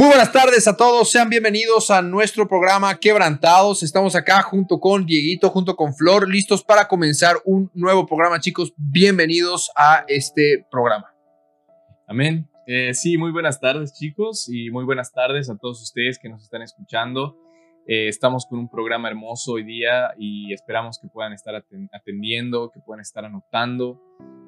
Muy buenas tardes a todos, sean bienvenidos a nuestro programa Quebrantados. Estamos acá junto con Dieguito, junto con Flor, listos para comenzar un nuevo programa, chicos. Bienvenidos a este programa. Amén. Eh, sí, muy buenas tardes chicos y muy buenas tardes a todos ustedes que nos están escuchando. Eh, estamos con un programa hermoso hoy día y esperamos que puedan estar aten- atendiendo, que puedan estar anotando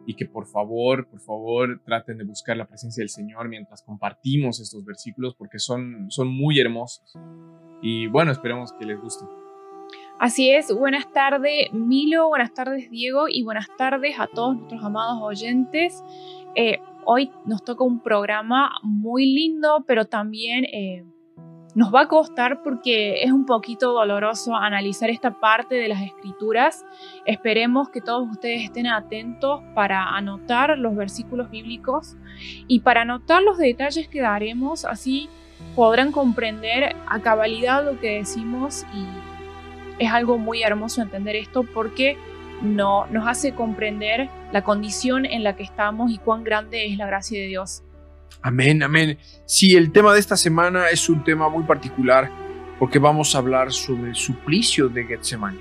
y que por favor, por favor traten de buscar la presencia del Señor mientras compartimos estos versículos porque son, son muy hermosos. Y bueno, esperemos que les guste. Así es, buenas tardes Milo, buenas tardes Diego y buenas tardes a todos nuestros amados oyentes. Eh, hoy nos toca un programa muy lindo, pero también eh, nos va a costar porque es un poquito doloroso analizar esta parte de las escrituras. Esperemos que todos ustedes estén atentos para anotar los versículos bíblicos y para anotar los detalles que daremos, así podrán comprender a cabalidad lo que decimos y es algo muy hermoso entender esto porque no, nos hace comprender la condición en la que estamos y cuán grande es la gracia de Dios. Amén, amén. Sí, el tema de esta semana es un tema muy particular porque vamos a hablar sobre el suplicio de Getsemaní.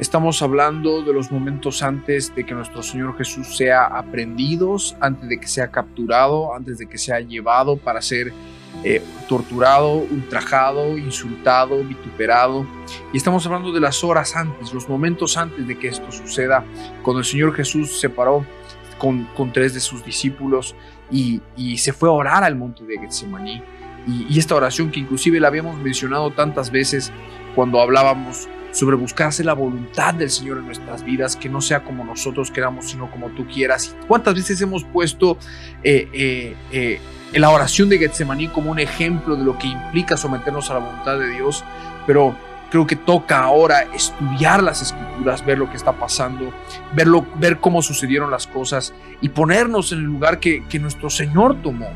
Estamos hablando de los momentos antes de que nuestro Señor Jesús sea aprendido, antes de que sea capturado, antes de que sea llevado para ser eh, torturado, ultrajado, insultado, vituperado. Y estamos hablando de las horas antes, los momentos antes de que esto suceda, cuando el Señor Jesús se paró con, tres de sus discípulos y, se fue a orar al monte de Getsemaní. Y, y esta oración que inclusive la habíamos mencionado tantas veces cuando hablábamos sobre buscarse la voluntad del Señor en nuestras vidas, que no sea como nosotros queramos, sino como tú quieras. ¿Cuántas veces hemos puesto eh, eh, eh, la oración de Getsemaní como un ejemplo de lo que implica someternos a la voluntad de Dios? Pero creo que toca ahora estudiar las escrituras, ver lo que está pasando, verlo, ver cómo sucedieron las cosas y ponernos en el lugar que, que nuestro Señor tomó.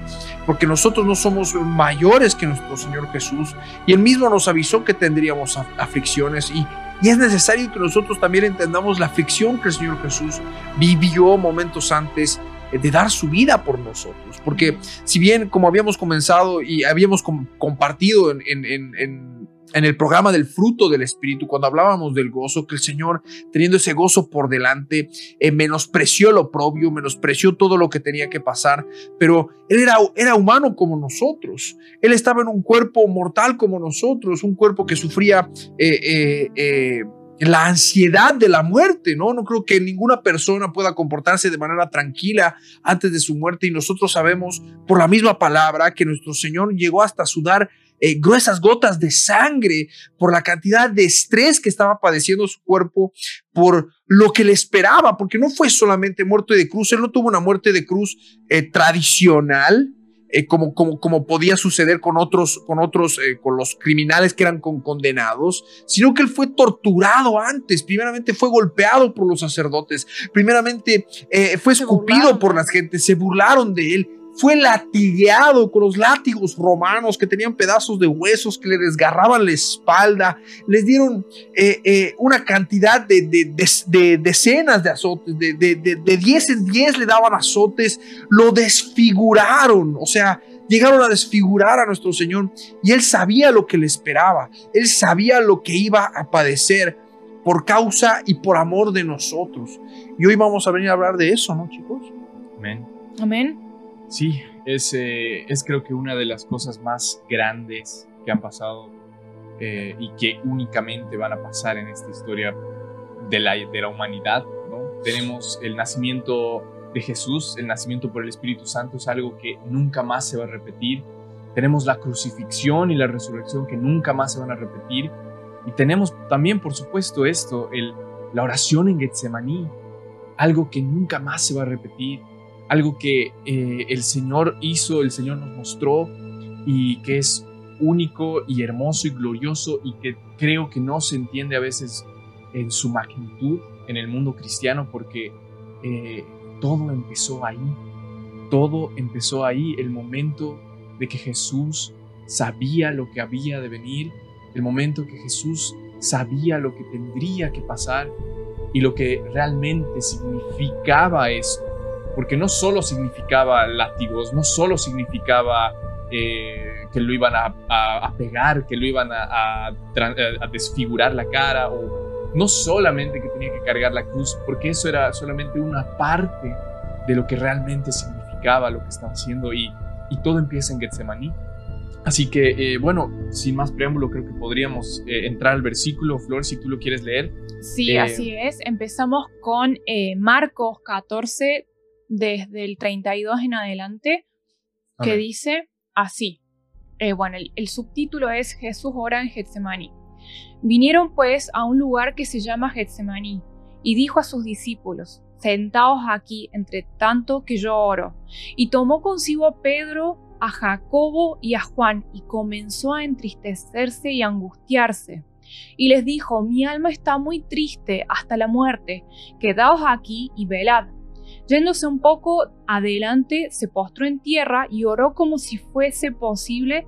Porque nosotros no somos mayores que nuestro Señor Jesús y Él mismo nos avisó que tendríamos af- aflicciones y, y es necesario que nosotros también entendamos la aflicción que el Señor Jesús vivió momentos antes eh, de dar su vida por nosotros. Porque si bien como habíamos comenzado y habíamos com- compartido en, en- en- en- el programa del fruto del Espíritu, cuando hablábamos del gozo, que el Señor, teniendo ese gozo por delante, eh, menospreció lo propio, menospreció todo lo que tenía que pasar, pero Él era, era humano como nosotros. Él estaba en un cuerpo mortal como nosotros, un cuerpo que sufría eh, eh, la ansiedad de la muerte, ¿no? No creo que ninguna persona pueda comportarse de manera tranquila antes de su muerte y nosotros sabemos por la misma palabra que nuestro Señor llegó hasta sudar eh, gruesas gotas de sangre por la cantidad de estrés que estaba padeciendo su cuerpo, por lo que le esperaba, porque no fue solamente muerte de cruz, él no tuvo una muerte de cruz eh, tradicional, eh, como, como, como podía suceder con otros, con otros, eh, con los criminales que eran con, condenados, sino que él fue torturado antes. Primeramente fue golpeado por los sacerdotes. Primeramente eh, fue escupido por las gentes. Se burlaron de él. Fue latigueado con los látigos romanos que tenían pedazos de huesos que le desgarraban la espalda. Les dieron eh, eh, una cantidad de, de- de- de decenas de azotes, de, de, de, de 10 en 10 le daban azotes, lo desfiguraron, o sea, llegaron a desfigurar a nuestro Señor y él sabía lo que le esperaba, él sabía lo que iba a padecer por causa y por amor de nosotros. Y hoy vamos a venir a hablar de eso, ¿no, chicos? Amén. Amén. Sí, es, eh, es creo que una de las cosas más grandes que han pasado eh, y que únicamente van a pasar en esta historia de la, de la humanidad. ¿no? Tenemos el nacimiento de Jesús, el nacimiento por el Espíritu Santo es algo que nunca más se va a repetir. Tenemos la crucifixión y la resurrección que nunca más se van a repetir. Y tenemos también, por supuesto, esto, el, la oración en Getsemaní, algo que nunca más se va a repetir algo que eh, el Señor hizo, el Señor nos mostró y que es único y hermoso y glorioso y que creo que no se entiende a veces en su magnitud en el mundo cristiano porque eh, todo empezó ahí. Todo empezó ahí, el momento de que Jesús sabía lo que había de venir, el momento que Jesús sabía lo que tendría que pasar y lo que realmente significaba eso. Porque no solo significaba látigos, no solo significaba eh, que lo iban a, pegar, que lo iban a, a, desfigurar la cara, o no solamente que tenía que cargar la cruz, porque eso era solamente una parte de lo que realmente significaba lo que estaba haciendo y, y todo empieza en Getsemaní. Así que, eh, bueno, sin más preámbulo, creo que podríamos eh, entrar al versículo. Flor, si tú lo quieres leer. Sí, Eh, así es. Empezamos con eh, Marcos 14, desde el 32 en adelante, que dice así. Eh, bueno, el, el subtítulo es Jesús ora en Getsemaní. Vinieron pues a un lugar que se llama Getsemaní y dijo a sus discípulos, sentaos aquí entre tanto que yo oro. Y tomó consigo a Pedro, a Jacobo y a Juan y comenzó a entristecerse y angustiarse. Y les dijo, mi alma está muy triste hasta la muerte, quedaos aquí y velad. Yéndose un poco adelante, se postró en tierra y oró como si fuese posible,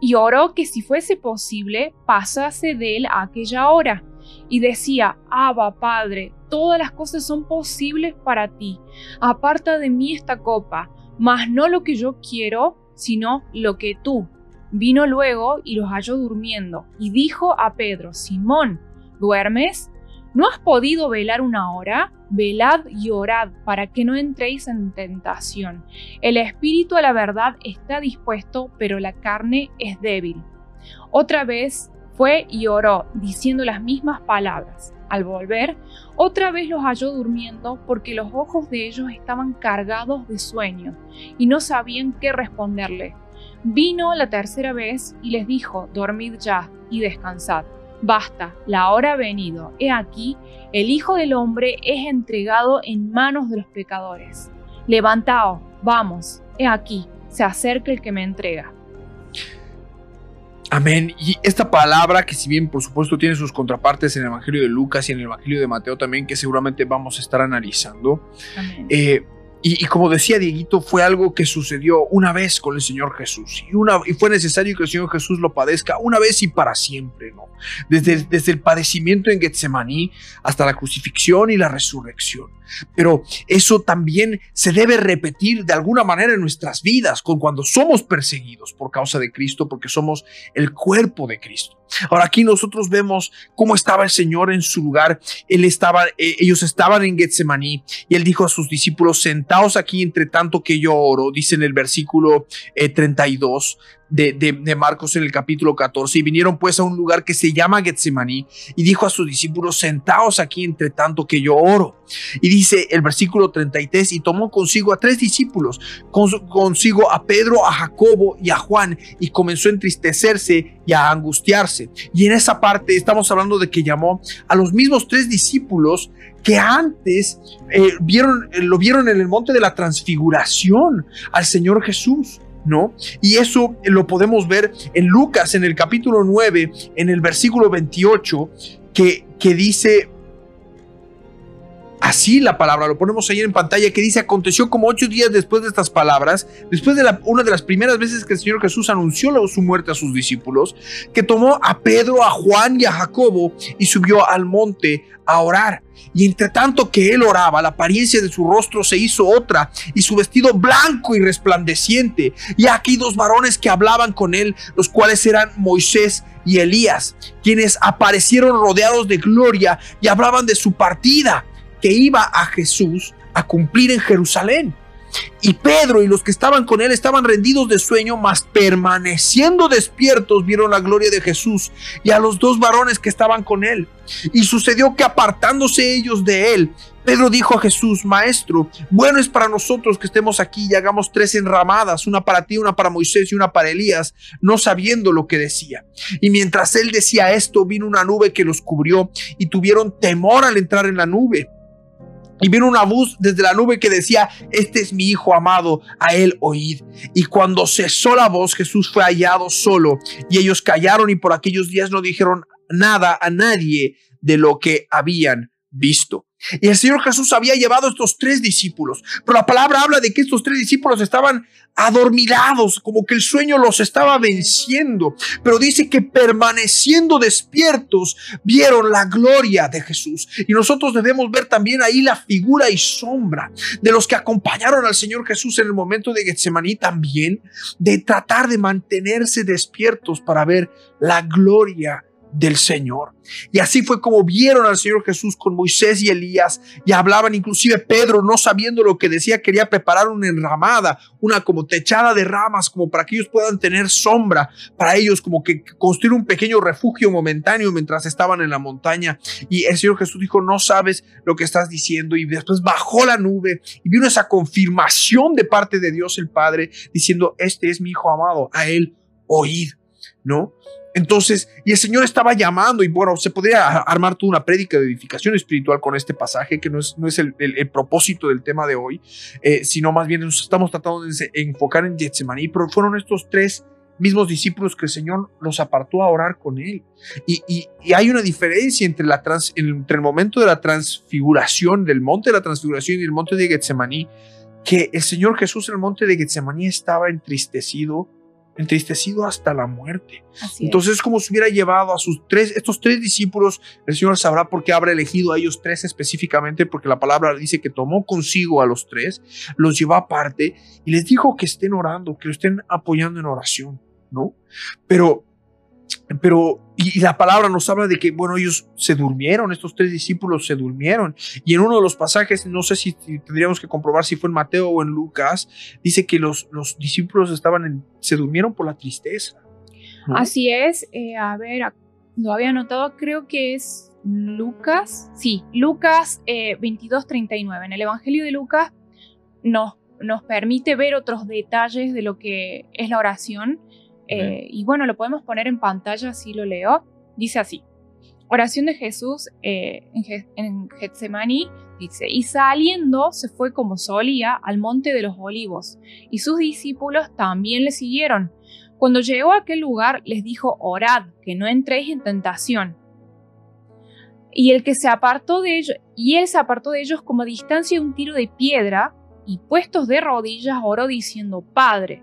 y oró que si fuese posible pasase de él aquella hora. Y decía, Abba, Padre, todas las cosas son posibles para ti. Aparta de mí esta copa, mas no lo que yo quiero, sino lo que tú. Vino luego y los halló durmiendo, y dijo a Pedro, Simón, ¿duermes? ¿No has podido velar una hora? Velad y orad para que no entréis en tentación. El espíritu a la verdad está dispuesto, pero la carne es débil. Otra vez fue y oró, diciendo las mismas palabras. Al volver, otra vez los halló durmiendo porque los ojos de ellos estaban cargados de sueño y no sabían qué responderle. Vino la tercera vez y les dijo, dormid ya y descansad. Basta, la hora ha venido. He aquí, el Hijo del Hombre es entregado en manos de los pecadores. Levantaos, vamos, he aquí, se acerca el que me entrega. Amén. Y esta palabra, que si bien por supuesto tiene sus contrapartes en el Evangelio de Lucas y en el Evangelio de Mateo también, que seguramente vamos a estar analizando, Amén. eh, y, y como decía Dieguito, fue algo que sucedió una vez con el Señor Jesús. Y, una, y fue necesario que el Señor Jesús lo padezca una vez y para siempre, ¿no? Desde, desde el padecimiento en Getsemaní hasta la crucifixión y la resurrección. Pero eso también se debe repetir de alguna manera en nuestras vidas, con cuando somos perseguidos por causa de Cristo, porque somos el cuerpo de Cristo. Ahora aquí nosotros vemos cómo estaba el Señor en su lugar. Él estaba, eh, ellos estaban en Getsemaní y él dijo a sus discípulos, sentaos aquí entre tanto que yo oro, dice en el versículo eh, 32 de, de, Marcos en el capítulo 14, y vinieron pues a un lugar que se llama Getsemaní y dijo a sus discípulos, sentaos aquí entre tanto que yo oro. Y dice el versículo 33, y tomó consigo a tres discípulos, con- consigo a Pedro, a Jacobo y a Juan, y comenzó a entristecerse y a angustiarse. Y en esa parte estamos hablando de que llamó a los mismos tres discípulos que antes eh, vieron, eh, lo vieron en el monte de la transfiguración al Señor Jesús. ¿No? Y eso lo podemos ver en Lucas, en el capítulo 9, en el versículo 28, que, que dice, Así la palabra, lo ponemos ahí en pantalla, que dice, aconteció como ocho días después de estas palabras, después de una de las primeras veces que el Señor Jesús anunció su muerte a sus discípulos, que tomó a Pedro, a Juan y a Jacobo y subió al monte a orar. Y entre tanto que él oraba, la apariencia de su rostro se hizo otra y su vestido blanco y resplandeciente. Y aquí dos varones que hablaban con él, los cuales eran Moisés y Elías, quienes aparecieron rodeados de gloria y hablaban de su partida que iba a Jesús a cumplir en Jerusalén. Y Pedro y los que estaban con él estaban rendidos de sueño, mas permaneciendo despiertos vieron la gloria de Jesús y a los dos varones que estaban con él. Y sucedió que apartándose ellos de él, Pedro dijo a Jesús, Maestro, bueno es para nosotros que estemos aquí y hagamos tres enramadas, una para ti, una para Moisés y una para Elías, no sabiendo lo que decía. Y mientras él decía esto, vino una nube que los cubrió y tuvieron temor al entrar en la nube. Y vino una voz desde la nube que decía, este es mi hijo amado, a él oíd. Y cuando cesó la voz, Jesús fue hallado solo, y ellos callaron y por aquellos días no dijeron nada a nadie de lo que habían visto. Y el Señor Jesús había llevado estos tres discípulos, pero la palabra habla de que estos tres discípulos estaban adormilados, como que el sueño los estaba venciendo, pero dice que permaneciendo despiertos vieron la gloria de Jesús. Y nosotros debemos ver también ahí la figura y sombra de los que acompañaron al Señor Jesús en el momento de Getsemaní también, de tratar de mantenerse despiertos para ver la gloria del Señor. Y así fue como vieron al Señor Jesús con Moisés y Elías y hablaban inclusive Pedro, no sabiendo lo que decía, quería preparar una enramada, una como techada de ramas, como para que ellos puedan tener sombra, para ellos como que construir un pequeño refugio momentáneo mientras estaban en la montaña. Y el Señor Jesús dijo, no sabes lo que estás diciendo. Y después bajó la nube y vino esa confirmación de parte de Dios el Padre diciendo, este es mi Hijo amado, a él oíd, ¿no? Entonces, y el Señor estaba llamando, y bueno, se podría armar toda una prédica de edificación espiritual con este pasaje, que no es, no es el, propósito del tema de hoy, eh, sino más bien nos estamos tratando de enfocar en Getsemaní, pero fueron estos tres mismos discípulos que el Señor los apartó a orar con Él. Y, hay una diferencia entre, la trans, entre el momento de la transfiguración, del monte de la transfiguración y el monte de Getsemaní, que el Señor Jesús en el monte de Getsemaní estaba entristecido entristecido hasta la muerte. Entonces es como si hubiera llevado a sus tres, estos tres discípulos, el Señor sabrá por qué habrá elegido a ellos tres específicamente, porque la palabra dice que tomó consigo a los tres, los llevó aparte y les dijo que estén orando, que lo estén apoyando en oración, ¿no? Pero pero, y, la palabra nos habla de que, bueno, ellos se durmieron, estos tres discípulos se durmieron. Y en uno de los pasajes, no sé si, tendríamos que comprobar si fue en Mateo o en Lucas, dice que los, los discípulos estaban en, se durmieron por la tristeza. Así es, eh, a ver, lo había anotado, creo que es Lucas, sí, Lucas eh, 22:39. En el Evangelio de Lucas nos, nos permite ver otros detalles de lo que es la oración eh, y bueno, lo podemos poner en pantalla, así lo leo. Dice así, oración de Jesús eh, en, Getsemaní, dice, y saliendo se fue como solía al monte de los olivos, y sus discípulos también le siguieron. Cuando llegó a aquel lugar les dijo, orad, que no entréis en tentación. Y el que se apartó de ellos, y él se apartó de ellos como a distancia de un tiro de piedra, y puestos de rodillas oró diciendo, Padre,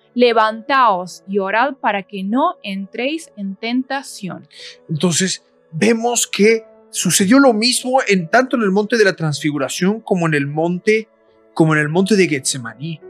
Levantaos y orad para que no entréis en tentación. Entonces, vemos que sucedió lo mismo en tanto en el monte de la transfiguración como en el monte como en el monte de Getsemaní.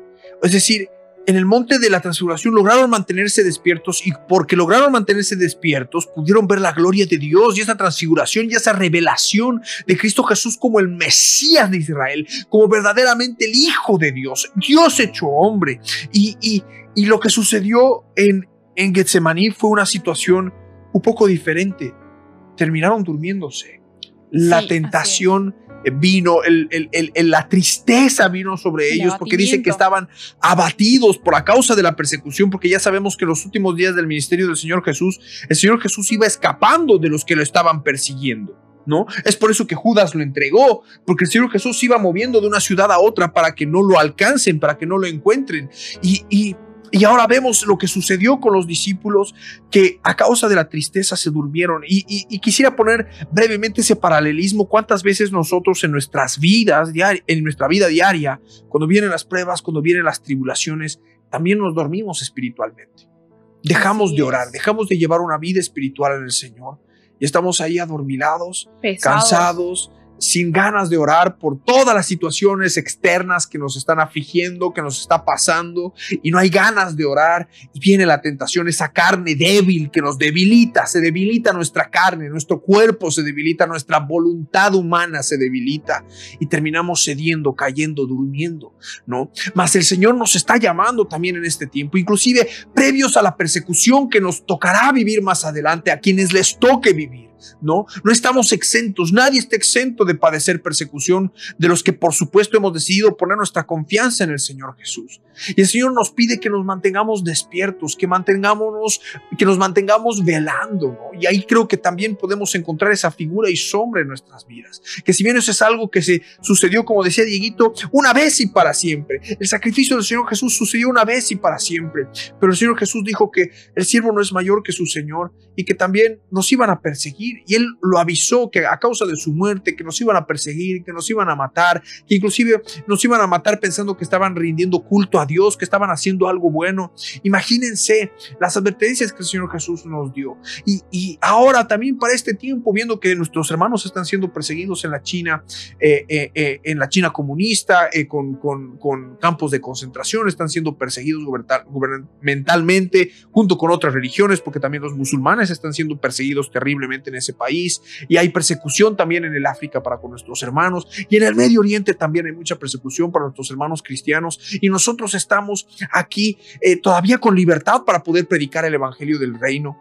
Es decir, en el monte de la transfiguración lograron mantenerse despiertos y porque lograron mantenerse despiertos pudieron ver la gloria de Dios y esa transfiguración y esa revelación de Cristo Jesús como el Mesías de Israel, como verdaderamente el Hijo de Dios, Dios hecho hombre. Y, y, y lo que sucedió en, en Getsemaní fue una situación un poco diferente. Terminaron durmiéndose. La tentación vino, el, la tristeza vino sobre ellos, porque dice que estaban abatidos por la causa de la persecución, porque ya sabemos que en los últimos días del ministerio del Señor Jesús, el Señor Jesús iba escapando de los que lo estaban persiguiendo. ¿No? Es por eso que Judas lo entregó, porque el Señor Jesús iba moviendo de una ciudad a otra para que no lo alcancen, para que no lo encuentren. Y, y y ahora vemos lo que sucedió con los discípulos que a causa de la tristeza se durmieron. Y, quisiera poner brevemente ese paralelismo. ¿Cuántas veces nosotros en nuestras vidas, en nuestra vida diaria, cuando vienen las pruebas, cuando vienen las tribulaciones, también nos dormimos espiritualmente? Dejamos de orar, dejamos de llevar una vida espiritual en el Señor. Y estamos ahí adormilados, cansados, sin ganas de orar por todas las situaciones externas que nos están afligiendo, que nos está pasando, y no hay ganas de orar, y viene la tentación, esa carne débil que nos debilita, se debilita nuestra carne, nuestro cuerpo se debilita, nuestra voluntad humana se debilita, y terminamos cediendo, cayendo, durmiendo, ¿no? Mas el Señor nos está llamando también en este tiempo, inclusive previos a la persecución que nos tocará vivir más adelante, a quienes les toque vivir ¿no? No estamos exentos, nadie está exento de padecer persecución de los que por supuesto hemos decidido poner nuestra confianza en el Señor Jesús. Y el Señor nos pide que nos mantengamos despiertos, que mantengamos, que nos mantengamos velando, Y ahí creo que también podemos encontrar esa figura y sombra en nuestras vidas. Que si bien eso es algo que se sucedió, como decía Dieguito, una vez y para siempre. El sacrificio del Señor Jesús sucedió una vez y para siempre. Pero el Señor Jesús dijo que el siervo no es mayor que su Señor y que también nos iban a perseguir. Y Él lo avisó que a causa de su muerte, que nos iban a perseguir, que nos iban a matar, que inclusive nos iban a matar pensando que estaban rindiendo culto a Dios, que estaban haciendo algo bueno. Imagínense las advertencias que el Señor Jesús nos dio. Y, y ahora también para este tiempo, viendo que nuestros hermanos están siendo perseguidos en la China, eh, eh, eh, en la China comunista, con, con, campos de concentración, están siendo perseguidos gubernamentalmente junto con otras religiones, porque también los musulmanes están siendo perseguidos terriblemente en ese país. Y hay persecución también en el África para con nuestros hermanos. Y en el Medio Oriente también hay mucha persecución para nuestros hermanos cristianos. Y nosotros estamos aquí todavía con libertad para poder predicar el Evangelio del Reino.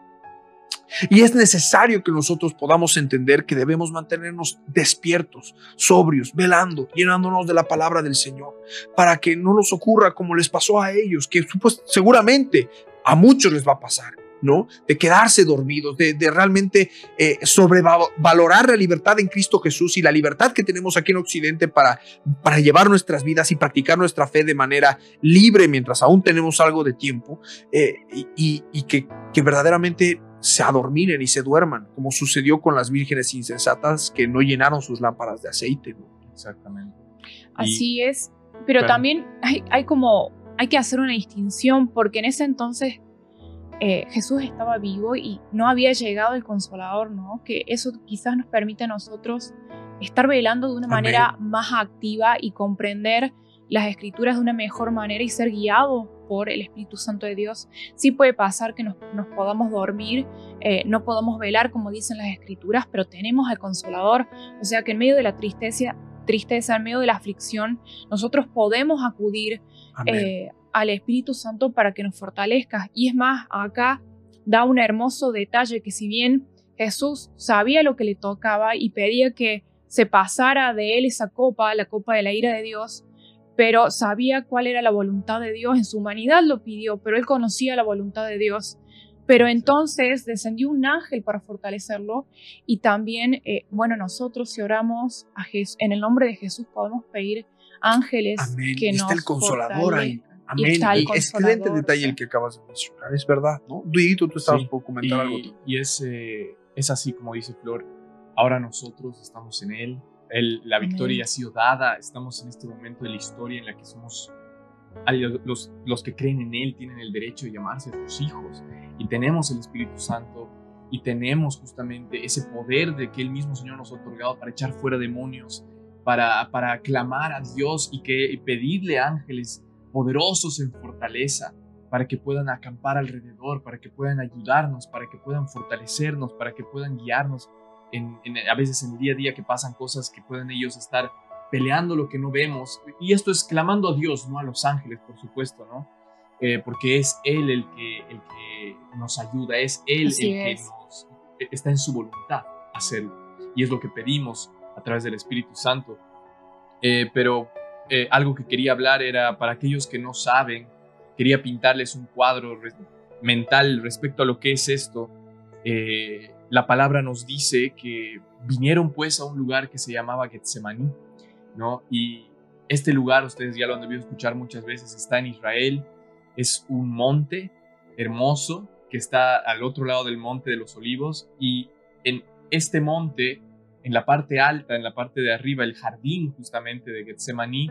Y es necesario que nosotros podamos entender que debemos mantenernos despiertos, sobrios, velando, llenándonos de la palabra del Señor, para que no nos ocurra como les pasó a ellos, que pues, seguramente a muchos les va a pasar, ¿no? De quedarse dormidos, de, realmente eh, sobrevalorar la libertad en Cristo Jesús y la libertad que tenemos aquí en Occidente para, para llevar nuestras vidas y practicar nuestra fe de manera libre mientras aún tenemos algo de tiempo eh, y, que, que verdaderamente se adormilen y se duerman, como sucedió con las vírgenes insensatas que no llenaron sus lámparas de aceite. Exactamente. Así es, pero también hay, hay, como, hay que hacer una distinción, porque en ese entonces eh, Jesús estaba vivo y no había llegado el consolador, ¿no? Que eso quizás nos permite a nosotros estar velando de una manera más activa y comprender las escrituras de una mejor manera y ser guiados por el Espíritu Santo de Dios. Sí puede pasar que nos, podamos dormir, eh, no podamos velar como dicen las escrituras, pero tenemos al consolador. O sea que en medio de la tristeza, tristeza en medio de la aflicción, nosotros podemos acudir eh, al Espíritu Santo para que nos fortalezca. Y es más, acá da un hermoso detalle que si bien Jesús sabía lo que le tocaba y pedía que se pasara de él esa copa, la copa de la ira de Dios, pero sabía cuál era la voluntad de Dios, en su humanidad lo pidió, pero él conocía la voluntad de Dios. Pero entonces descendió un ángel para fortalecerlo y también, eh, bueno, nosotros si oramos a en el nombre de Jesús podemos pedir ángeles que está nos el consolador ahí. Amén. Y excelente detalle el que acabas de mencionar, es verdad, ¿no? Duito, tú estabas por comentar algo. Y es, eh, es así como dice Flor, ahora nosotros estamos en Él, la victoria ha sido dada, estamos en este momento de la historia en la que somos, los, los que creen en Él tienen el derecho de llamarse sus hijos y tenemos el Espíritu Santo y tenemos justamente ese poder de que el mismo Señor nos ha otorgado para echar fuera demonios, para, para clamar a Dios y, que, y pedirle ángeles poderosos en fortaleza para que puedan acampar alrededor, para que puedan ayudarnos, para que puedan fortalecernos, para que puedan guiarnos a veces en el día a día que pasan cosas que pueden ellos estar peleando lo que no vemos. Y esto es clamando a Dios, no a los ángeles, por supuesto, ¿no? Eh, porque es Él el que, el que nos ayuda, es Él el que nos, e, está en su voluntad hacerlo. Y es lo que pedimos a través del Espíritu Santo. Eh, pero eh, algo que quería hablar era para aquellos que no saben, quería pintarles un cuadro mental respecto a lo que es esto. Eh, la palabra nos dice que vinieron pues a un lugar que se llamaba Getsemaní, ¿no? Y este lugar, ustedes ya lo han debido escuchar muchas veces, está en Israel, es un monte hermoso que está al otro lado del monte de los olivos y en este monte, en la parte alta, en la parte de arriba, el jardín justamente de Getsemaní,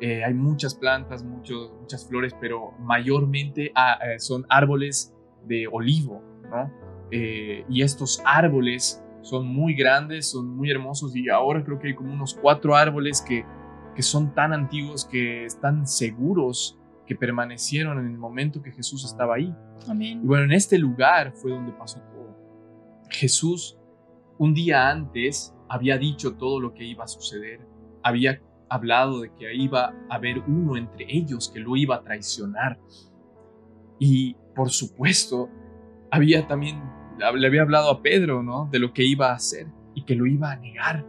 eh, hay muchas plantas, muchos, muchas flores, pero mayormente ah, eh, son árboles de olivo, ¿no? Eh, y estos árboles son muy grandes, son muy hermosos y ahora creo que hay como unos cuatro árboles que, que son tan antiguos que están seguros que permanecieron en el momento que Jesús estaba ahí. Amén. Y bueno, en este lugar fue donde pasó todo. Jesús un día antes había dicho todo lo que iba a suceder, había hablado de que iba a haber uno entre ellos que lo iba a traicionar. Y por supuesto, había también le había hablado a Pedro, ¿no? De lo que iba a hacer y que lo iba a negar.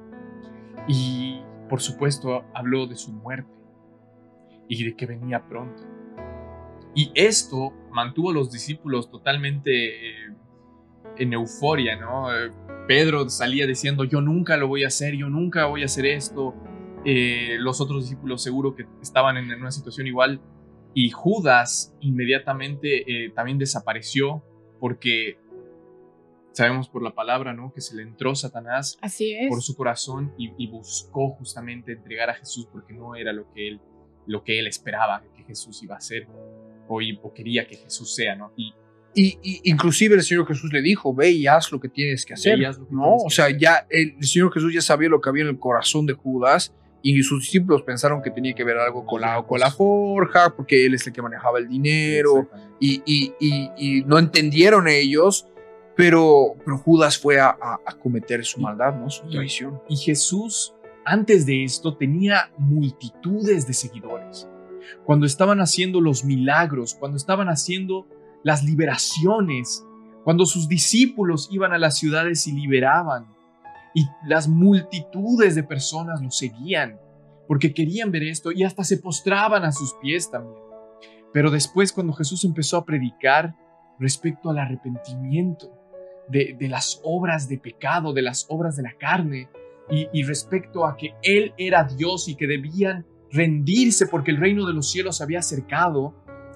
Y por supuesto habló de su muerte y de que venía pronto. Y esto mantuvo a los discípulos totalmente eh, en euforia, ¿no? Pedro salía diciendo, yo nunca lo voy a hacer, yo nunca voy a hacer esto. Eh, los otros discípulos seguro que estaban en una situación igual. Y Judas inmediatamente también desapareció porque sabemos por la palabra, ¿no? Que se le entró Satanás Así es. por su corazón y, buscó justamente entregar a Jesús porque no era lo que él, lo que él esperaba que Jesús iba a hacer o, o quería que Jesús sea, ¿no? Y, y, inclusive el Señor Jesús le dijo, ve y haz lo que tienes que hacer, ¿no? O sea, ya el, Señor Jesús ya sabía lo que había en el corazón de Judas y sus discípulos pensaron que tenía que ver algo con la, con la forja, porque él es el que manejaba el dinero y, y, y no entendieron ellos pero, pero Judas fue a, cometer su maldad, ¿no? Su traición. Y Jesús, antes de esto, tenía multitudes de seguidores. Cuando estaban haciendo los milagros, cuando estaban haciendo las liberaciones, cuando sus discípulos iban a las ciudades y liberaban, y las multitudes de personas lo seguían, porque querían ver esto y hasta se postraban a sus pies también. Pero después, cuando Jesús empezó a predicar respecto al arrepentimiento, de, las obras de pecado, de las obras de la carne, y, respecto a que Él era Dios y que debían rendirse porque el reino de los cielos había acercado,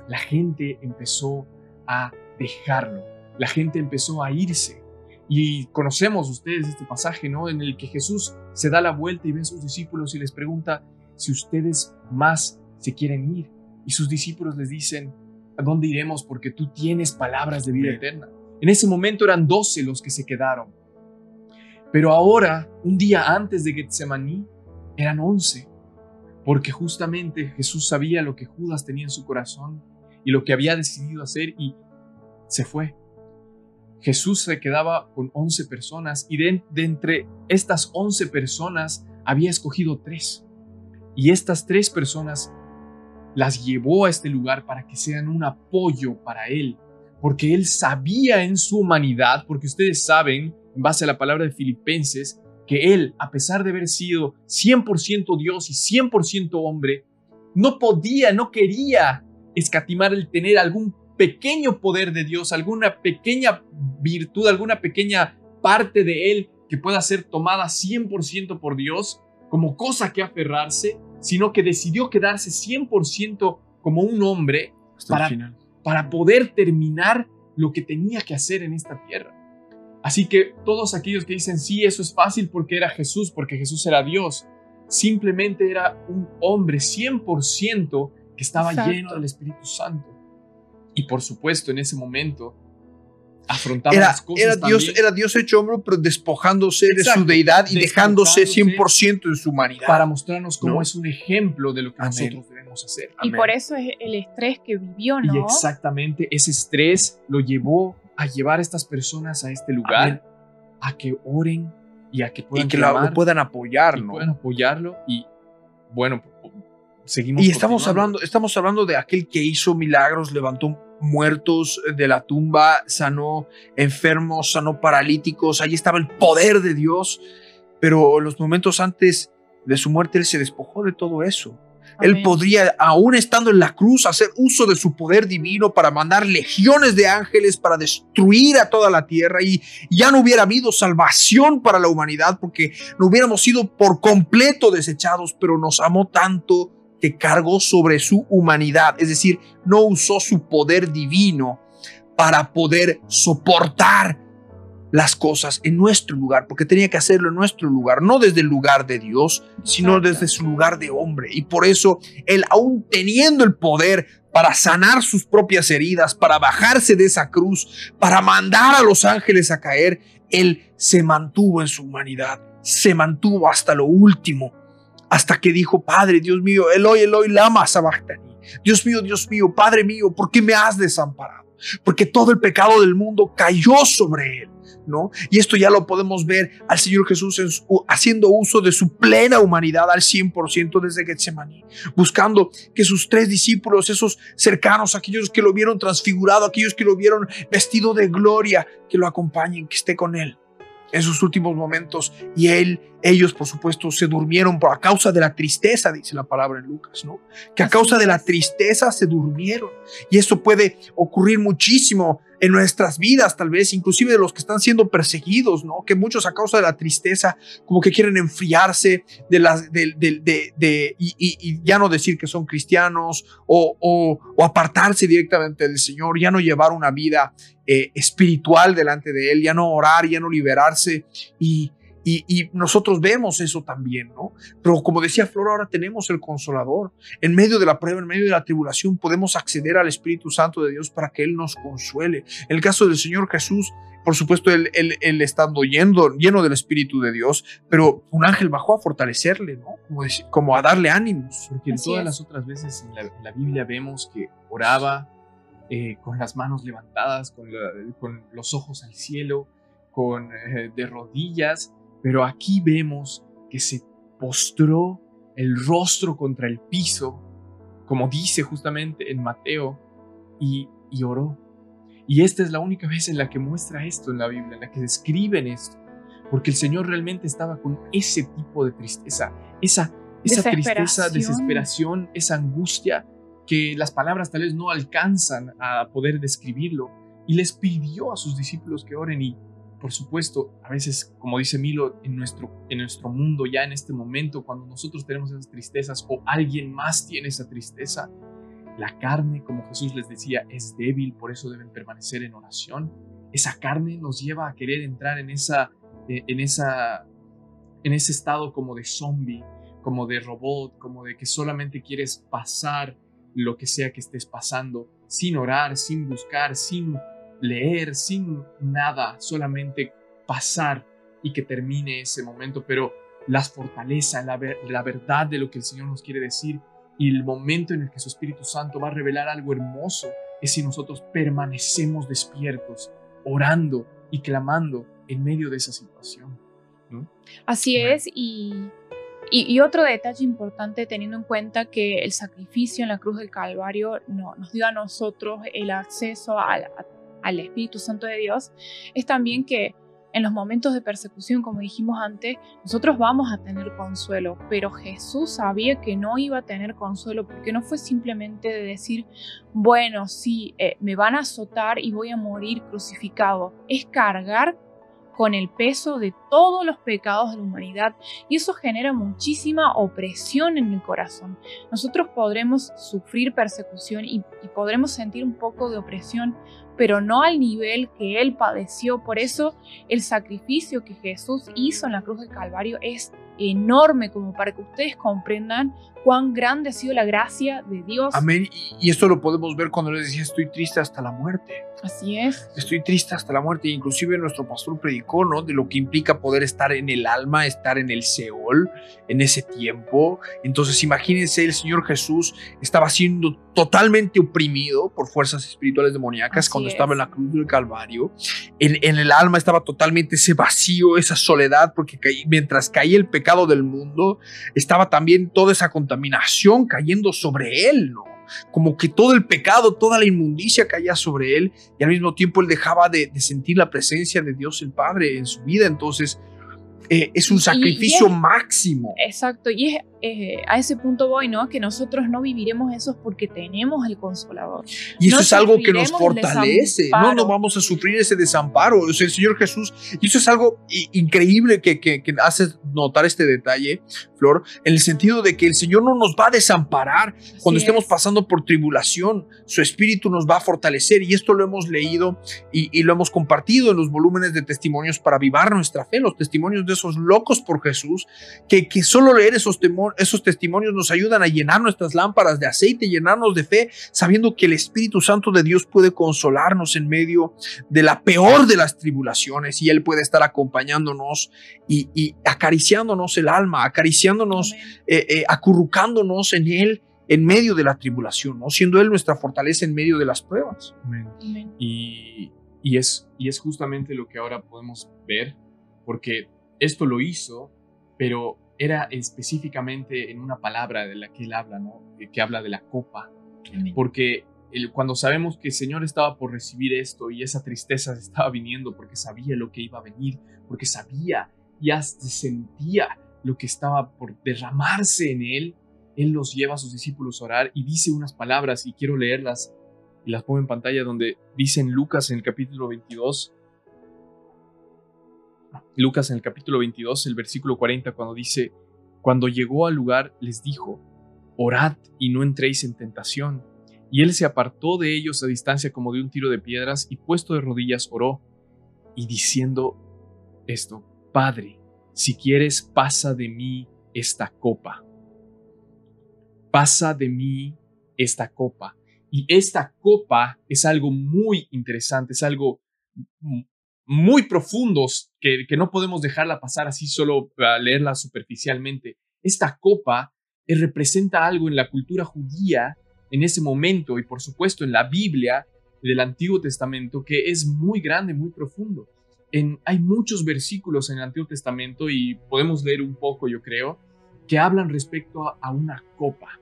la gente empezó a dejarlo, la gente empezó a irse. Y conocemos ustedes este pasaje, ¿no? En el que Jesús se da la vuelta y ve a sus discípulos y les pregunta si ustedes más se quieren ir. Y sus discípulos les dicen, ¿a dónde iremos? Porque tú tienes palabras de vida eterna. En ese momento eran doce los que se quedaron. Pero ahora, un día antes de Getsemaní, eran once. Porque justamente Jesús sabía lo que Judas tenía en su corazón y lo que había decidido hacer y se fue. Jesús se quedaba con once personas y de, de entre estas once personas había escogido tres. Y estas tres personas las llevó a este lugar para que sean un apoyo para él porque él sabía en su humanidad, porque ustedes saben, en base a la palabra de Filipenses, que él, a pesar de haber sido 100% Dios y 100% hombre, no podía, no quería escatimar el tener algún pequeño poder de Dios, alguna pequeña virtud, alguna pequeña parte de él que pueda ser tomada 100% por Dios como cosa que aferrarse, sino que decidió quedarse 100% como un hombre para, para poder terminar lo que tenía que hacer en esta tierra. Así que todos aquellos que dicen, sí, eso es fácil porque era Jesús, porque Jesús era Dios, simplemente era un hombre 100% que estaba lleno del Espíritu Santo. Y por supuesto, en ese momento, afrontaba las cosas era Dios, era Dios hecho hombre, pero despojándose de su deidad y dejándose 100% de su humanidad. Para mostrarnos cómo es un ejemplo de lo que nosotros debemos hacer. Y por eso es el estrés que vivió, ¿no? Y exactamente, ese estrés lo llevó a llevar a estas personas a este lugar, a que oren y a que puedan, y que lo, puedan apoyar, ¿no? Puedan apoyarlo y bueno, seguimos. Y estamos hablando, estamos hablando de aquel que hizo milagros, levantó muertos de la tumba, sanó enfermos, sanó paralíticos, allí estaba el poder de Dios, pero los momentos antes de su muerte él se despojó de todo eso. Él podría, aún estando en la cruz, hacer uso de su poder divino para mandar legiones de ángeles para destruir a toda la tierra y ya no hubiera habido salvación para la humanidad porque no hubiéramos sido por completo desechados, pero nos amó tanto que cargó sobre su humanidad, es decir, no usó su poder divino para poder soportar las cosas en nuestro lugar, porque tenía que hacerlo en nuestro lugar, no desde el lugar de Dios, sino desde su lugar de hombre. Y por eso él, aún teniendo el poder para sanar sus propias heridas, para bajarse de esa cruz, para mandar a los ángeles a caer, él se mantuvo en su humanidad, se mantuvo hasta lo último hasta que dijo, Padre, Dios mío, Eloy, Eloy, lama sabachthani. Dios mío, Dios mío, Padre mío, ¿por qué me has desamparado? Porque todo el pecado del mundo cayó sobre él. ¿no? Y esto ya lo podemos ver al Señor Jesús haciendo uso de su plena humanidad al 100% desde Getsemaní, buscando que sus tres discípulos, esos cercanos, aquellos que lo vieron transfigurado, aquellos que lo vieron vestido de gloria, que lo acompañen, que esté con él en sus últimos momentos y él, ellos por supuesto se durmieron por a causa de la tristeza, dice la palabra en Lucas, ¿no? Que a causa de la tristeza se durmieron y eso puede ocurrir muchísimo en nuestras vidas, tal vez, inclusive de los que están siendo perseguidos, ¿no? Que muchos a causa de la tristeza como que quieren enfriarse de las, de, de- de- de- y, ya no decir que son cristianos o, o- o apartarse directamente del Señor, ya no llevar una vida eh, espiritual delante de Él, ya no orar, ya no liberarse y, y- y nosotros vemos eso también, ¿no? Pero como decía Flor, ahora tenemos el consolador. En medio de la prueba, en medio de la tribulación, podemos acceder al Espíritu Santo de Dios para que Él nos consuele. En el caso del Señor Jesús, por supuesto, Él, él, él estando yendo, lleno del Espíritu de Dios, pero un ángel bajó a fortalecerle, ¿no? Como, decir- como a darle ánimos. Porque Así todas es. las otras veces en la, en la Biblia vemos que oraba eh, con las manos levantadas, con, la- con los ojos al cielo, con eh, de rodillas, pero aquí vemos que se postró el rostro contra el piso, como dice justamente en Mateo, y, y oró. Y esta es la única vez en la que muestra esto en la Biblia, en la que describen esto, porque el Señor realmente estaba con ese tipo de tristeza, esa, esa tristeza, Desesperación. desesperación, esa angustia que las palabras tal vez no alcanzan a poder describirlo. Y les pidió a sus discípulos que oren y, por supuesto, a veces, como dice Milo, en nuestro, en nuestro mundo, ya en este momento, cuando nosotros tenemos esas tristezas o alguien más tiene esa tristeza, la carne, como Jesús les decía, es débil, por eso deben permanecer en oración. Esa carne nos lleva a querer entrar en esa, en esa, en ese estado como de zombie, como de robot, como de que solamente quieres pasar lo que sea que estés pasando, sin orar, sin buscar, sin leer, sin nada, solamente pasar y que termine ese momento, pero las fortalezas, la, ver- la verdad de lo que el Señor nos quiere decir y el momento en el que su Espíritu Santo va a revelar algo hermoso es si nosotros permanecemos despiertos, orando y clamando en medio de esa situación. Así Bueno. es, y, y, y otro detalle importante teniendo en cuenta que el sacrificio en la cruz del Calvario no, nos dio a nosotros el acceso al, a- al Espíritu Santo de Dios, es también que en los momentos de persecución, como dijimos antes, nosotros vamos a tener consuelo, pero Jesús sabía que no iba a tener consuelo porque no fue simplemente de decir, bueno, sí, eh, me van a azotar y voy a morir crucificado, es cargar con el peso de todos los pecados de la humanidad y eso genera muchísima opresión en el corazón. Nosotros podremos sufrir persecución y, y podremos sentir un poco de opresión, pero no al nivel que Él padeció. Por eso el sacrificio que Jesús hizo en la cruz del Calvario es enorme como para que ustedes comprendan cuán grande ha sido la gracia de Dios. Amén. Y, esto lo podemos ver cuando les decía, estoy triste hasta la muerte. Así es. Estoy triste hasta la muerte. Inclusive nuestro pastor predicó, ¿no? De lo que implica poder estar en el alma, estar en el Seol, en ese tiempo. Entonces imagínense, el Señor Jesús estaba siendo totalmente oprimido por fuerzas espirituales demoníacas Así cuando es. estaba en la cruz del Calvario. En, en el alma estaba totalmente ese vacío, esa soledad, porque mientras caía el pecado del mundo, estaba también toda esa contaminación cayendo sobre él, ¿no? Como que todo el pecado, toda la inmundicia caía sobre él y al mismo tiempo él dejaba de, de sentir la presencia de Dios el Padre en su vida. Entonces, eh, es un Y- y sacrificio es- máximo. Exacto, y es, eh, a ese punto voy, ¿no? Que nosotros no viviremos eso porque tenemos el consolador. Y eso no es algo que nos fortalece. No, no vamos a sufrir ese desamparo. O sea, el Señor Jesús, y eso es algo increíble que, que, que hace notar este detalle, Flor, en el sentido de que el Señor no nos va a desamparar cuando Así estemos es. pasando por tribulación. Su Espíritu nos va a fortalecer y esto lo hemos leído y, y lo hemos compartido en los volúmenes de testimonios para avivar nuestra fe, los testimonios de esos locos por Jesús, que, que solo leer esos, temo- esos testimonios nos ayudan a llenar nuestras lámparas de aceite, llenarnos de fe, sabiendo que el Espíritu Santo de Dios puede consolarnos en medio de la peor de las tribulaciones y Él puede estar acompañándonos y, y acariciándonos el alma, acariciándonos, eh, eh, acurrucándonos en Él en medio de la tribulación, ¿no? siendo Él nuestra fortaleza en medio de las pruebas. Amén. Y Y es, y es justamente lo que ahora podemos ver, porque esto lo hizo, pero era específicamente en una palabra de la que él habla, ¿no? Que habla de la copa. Porque cuando sabemos que el Señor estaba por recibir esto y esa tristeza estaba viniendo porque sabía lo que iba a venir, porque sabía, ya sentía lo que estaba por derramarse en él, él los lleva a sus discípulos a orar y dice unas palabras y quiero leerlas y las pongo en pantalla donde dice en Lucas en el capítulo 22, Lucas en el capítulo 22, el versículo 40, cuando dice, cuando llegó al lugar les dijo, orad y no entréis en tentación. Y él se apartó de ellos a distancia como de un tiro de piedras y puesto de rodillas oró y diciendo esto, Padre, si quieres, pasa de mí esta copa. Pasa de mí esta copa. Y esta copa es algo muy interesante, es algo muy profundo que, que no podemos dejarla pasar así solo a leerla superficialmente. Esta copa eh, representa algo en la cultura judía en ese momento y por supuesto en la Biblia del Antiguo Testamento que es muy grande, muy profundo. Hay muchos versículos en el Antiguo Testamento y podemos leer un poco, yo creo, que hablan respecto a, a una copa,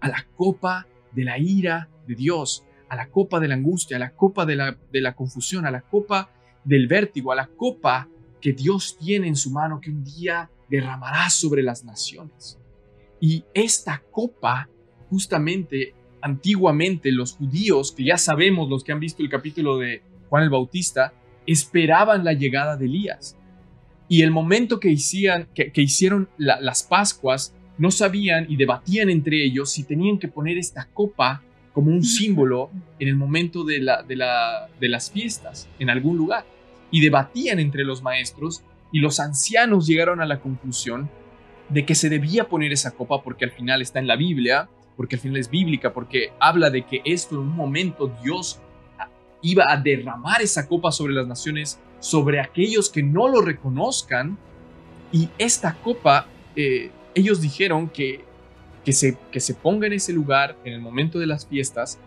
a la copa de la ira de Dios, a la copa de la angustia, a la copa de la, de la confusión, a la copa del vértigo, a la copa que Dios tiene en su mano que un día derramará sobre las naciones. Y esta copa, justamente, antiguamente los judíos, que ya sabemos, los que han visto el capítulo de Juan el Bautista, esperaban la llegada de Elías. Y el momento que, hicían, que, hicieron las Pascuas, no sabían y debatían entre ellos si tenían que poner esta copa como un símbolo en el momento de, la, de, la, de las fiestas, en algún lugar. Y debatían entre los maestros y los ancianos llegaron a la conclusión de que se debía poner esa copa porque al final está en la Biblia, porque al final es bíblica, porque habla de que esto en un momento Dios iba a derramar esa copa sobre las naciones, sobre aquellos que no lo reconozcan. Y esta copa, eh, ellos dijeron que, que, se, que se ponga en ese lugar en el momento de las fiestas,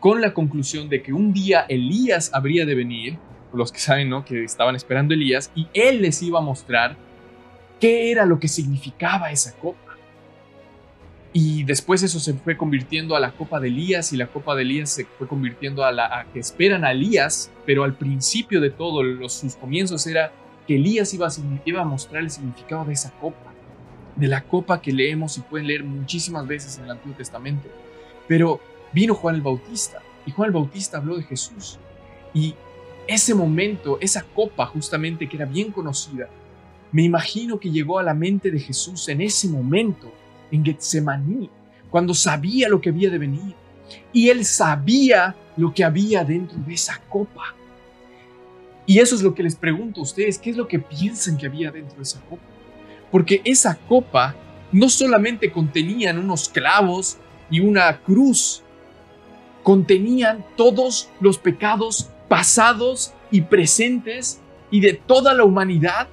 con la conclusión de que un día Elías habría de venir, los que saben, ¿no? Que estaban esperando Elías, y él les iba a mostrar qué era lo que significaba esa copa. Y después eso se fue convirtiendo a la copa de Elías y la copa de Elías se fue convirtiendo a la que esperan a Elías, pero al principio de todo, los, sus comienzos era que Elías iba a, iba a mostrar el significado de esa copa, de la copa que leemos y pueden leer muchísimas veces en el Antiguo Testamento. Pero vino Juan el Bautista y Juan el Bautista habló de Jesús. Y ese momento, esa copa justamente que era bien conocida, me imagino que llegó a la mente de Jesús en ese momento en Getsemaní, cuando sabía lo que había de venir. Y él sabía lo que había dentro de esa copa. Y eso es lo que les pregunto a ustedes, ¿qué es lo que piensan que había dentro de esa copa? Porque esa copa no solamente contenían unos clavos y una cruz, contenían todos los pecados pasados y presentes y de toda la humanidad.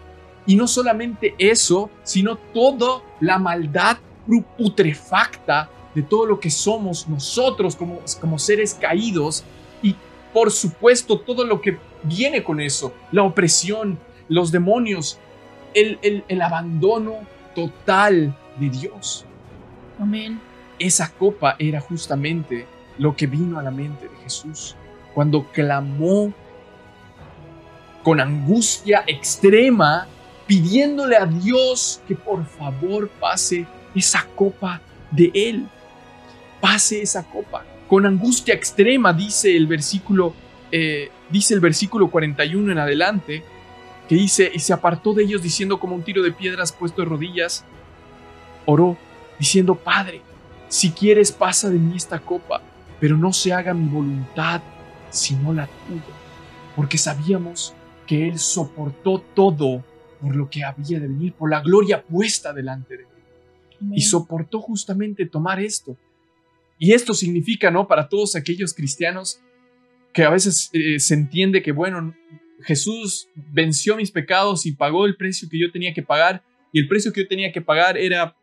Cuando clamó con angustia extrema, pidiéndole a Dios que por favor pase esa copa de Él. Pase esa copa. Con angustia extrema, dice el versículo, eh, dice el versículo 41 en adelante, que dice, y se apartó de ellos diciendo como un tiro de piedras puesto de rodillas, oró, diciendo, Padre, si quieres pasa de mí esta copa, pero no se haga mi voluntad, sino la tuya, porque sabíamos que Él soportó todo por lo que había de venir, por la gloria puesta delante de Él y soportó justamente tomar esto. Y esto significa, ¿no? Para todos aquellos cristianos que a veces eh, se entiende que, bueno, Jesús venció mis pecados y pagó el precio que yo tenía que pagar, y el precio que yo tenía que pagar era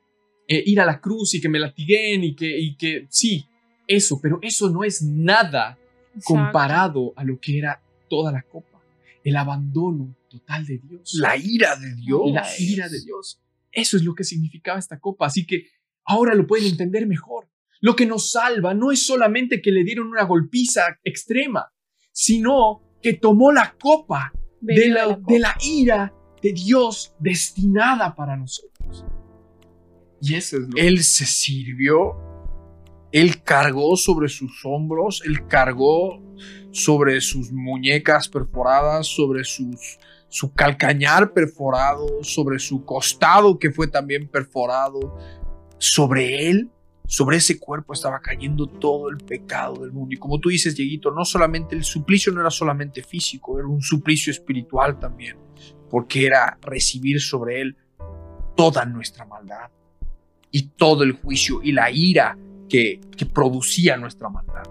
eh, ir a la cruz y que me latiguen y que, y que, sí, eso, pero eso no es nada comparado a lo que era toda la copa. El abandono total de Dios. La ira de Dios. La ira de Dios. Eso es lo que significaba esta copa. Así que ahora lo pueden entender mejor. Lo que nos salva no es solamente que le dieron una golpiza extrema, sino que tomó la copa de la, de la, ira de Dios destinada para nosotros. Y eso es Él se sirvió, Él cargó sobre sus hombros, Él cargó sobre sus muñecas perforadas, sobre sus, su calcañar perforado, sobre su costado que fue también perforado. Sobre Él sobre ese cuerpo estaba cayendo todo el pecado del mundo. Y como tú dices, Dieguito, no solamente el suplicio no era solamente físico, era un suplicio espiritual también, porque era recibir sobre él toda nuestra maldad y todo el juicio y la ira que, producía nuestra maldad.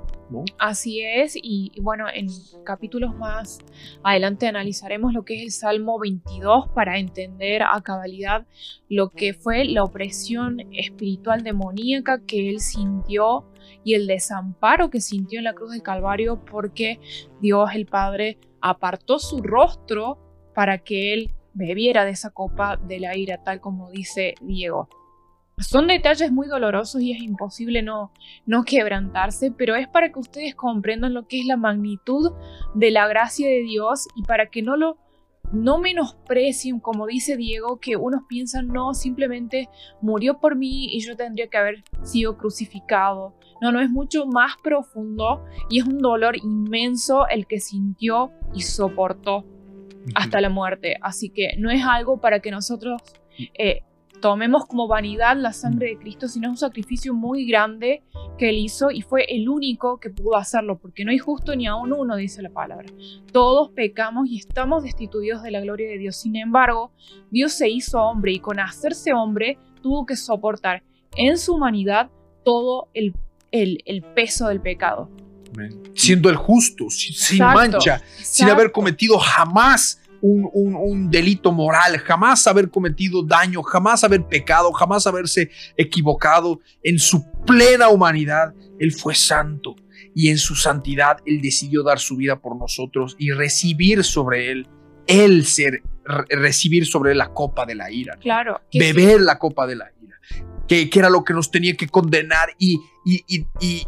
Así es, y, bueno, en capítulos más adelante analizaremos lo que es el Salmo 22 para entender a cabalidad lo que fue la opresión espiritual demoníaca que él sintió y el desamparo que sintió en la cruz del Calvario porque Dios el Padre apartó su rostro para que él bebiera de esa copa de la ira, tal como dice Diego. Son detalles muy dolorosos y es imposible no, no quebrantarse, pero es para que ustedes comprendan lo que es la magnitud de la gracia de Dios y para que no lo no menosprecien, como dice Diego, que unos piensan, no, simplemente murió por mí y yo tendría que haber sido crucificado. No, no, es mucho más profundo y es un dolor inmenso el que sintió y soportó hasta la muerte. Así que no es algo para que nosotros eh, tomemos como vanidad la sangre de Cristo, sino es un sacrificio muy grande que él hizo y fue el único que pudo hacerlo, porque no hay justo ni aún uno, dice la palabra. Todos pecamos y estamos destituidos de la gloria de Dios. Sin embargo, Dios se hizo hombre y con hacerse hombre tuvo que soportar en su humanidad todo el, el, peso del pecado. Siendo el justo, sin, mancha, sin haber cometido jamás un, delito moral, jamás haber cometido daño, jamás haber pecado, jamás haberse equivocado. En su plena humanidad, Él fue santo y en su santidad Él decidió dar su vida por nosotros y recibir sobre Él, Él ser, recibir sobre Él la copa de la ira. Claro. Beber la copa de la ira, que, que, era lo que nos tenía que condenar y, y, y,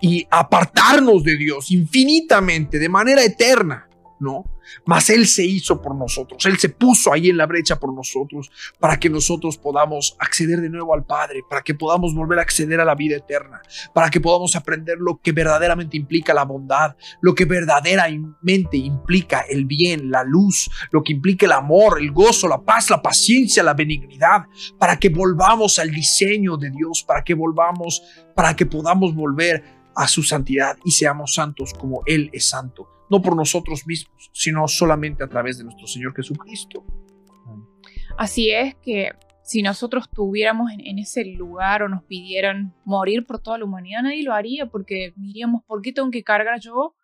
y apartarnos de Dios infinitamente, de manera eterna. ¿No? Mas Él se hizo por nosotros, Él se puso ahí en la brecha por nosotros, para que nosotros podamos acceder de nuevo al Padre, para que podamos volver a acceder a la vida eterna, para que podamos aprender lo que verdaderamente implica la bondad, lo que verdaderamente implica el bien, la luz, lo que implica el amor, el gozo, la paz, la paciencia, la benignidad, para que volvamos al diseño de Dios, para que volvamos, para que podamos volver a su santidad y seamos santos como Él es santo no por nosotros mismos, sino solamente a través de nuestro Señor Jesucristo. Así es que si nosotros estuviéramos en, ese lugar o nos pidieran morir por toda la humanidad, nadie lo haría porque diríamos, ¿por qué tengo que cargar yo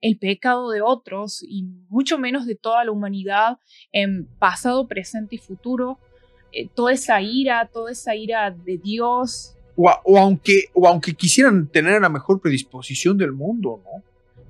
el pecado de otros y mucho menos de toda la humanidad en pasado, presente y futuro? Eh, toda esa ira, toda esa ira de Dios. O, o, aunque, o aunque quisieran tener la mejor predisposición del mundo, ¿no?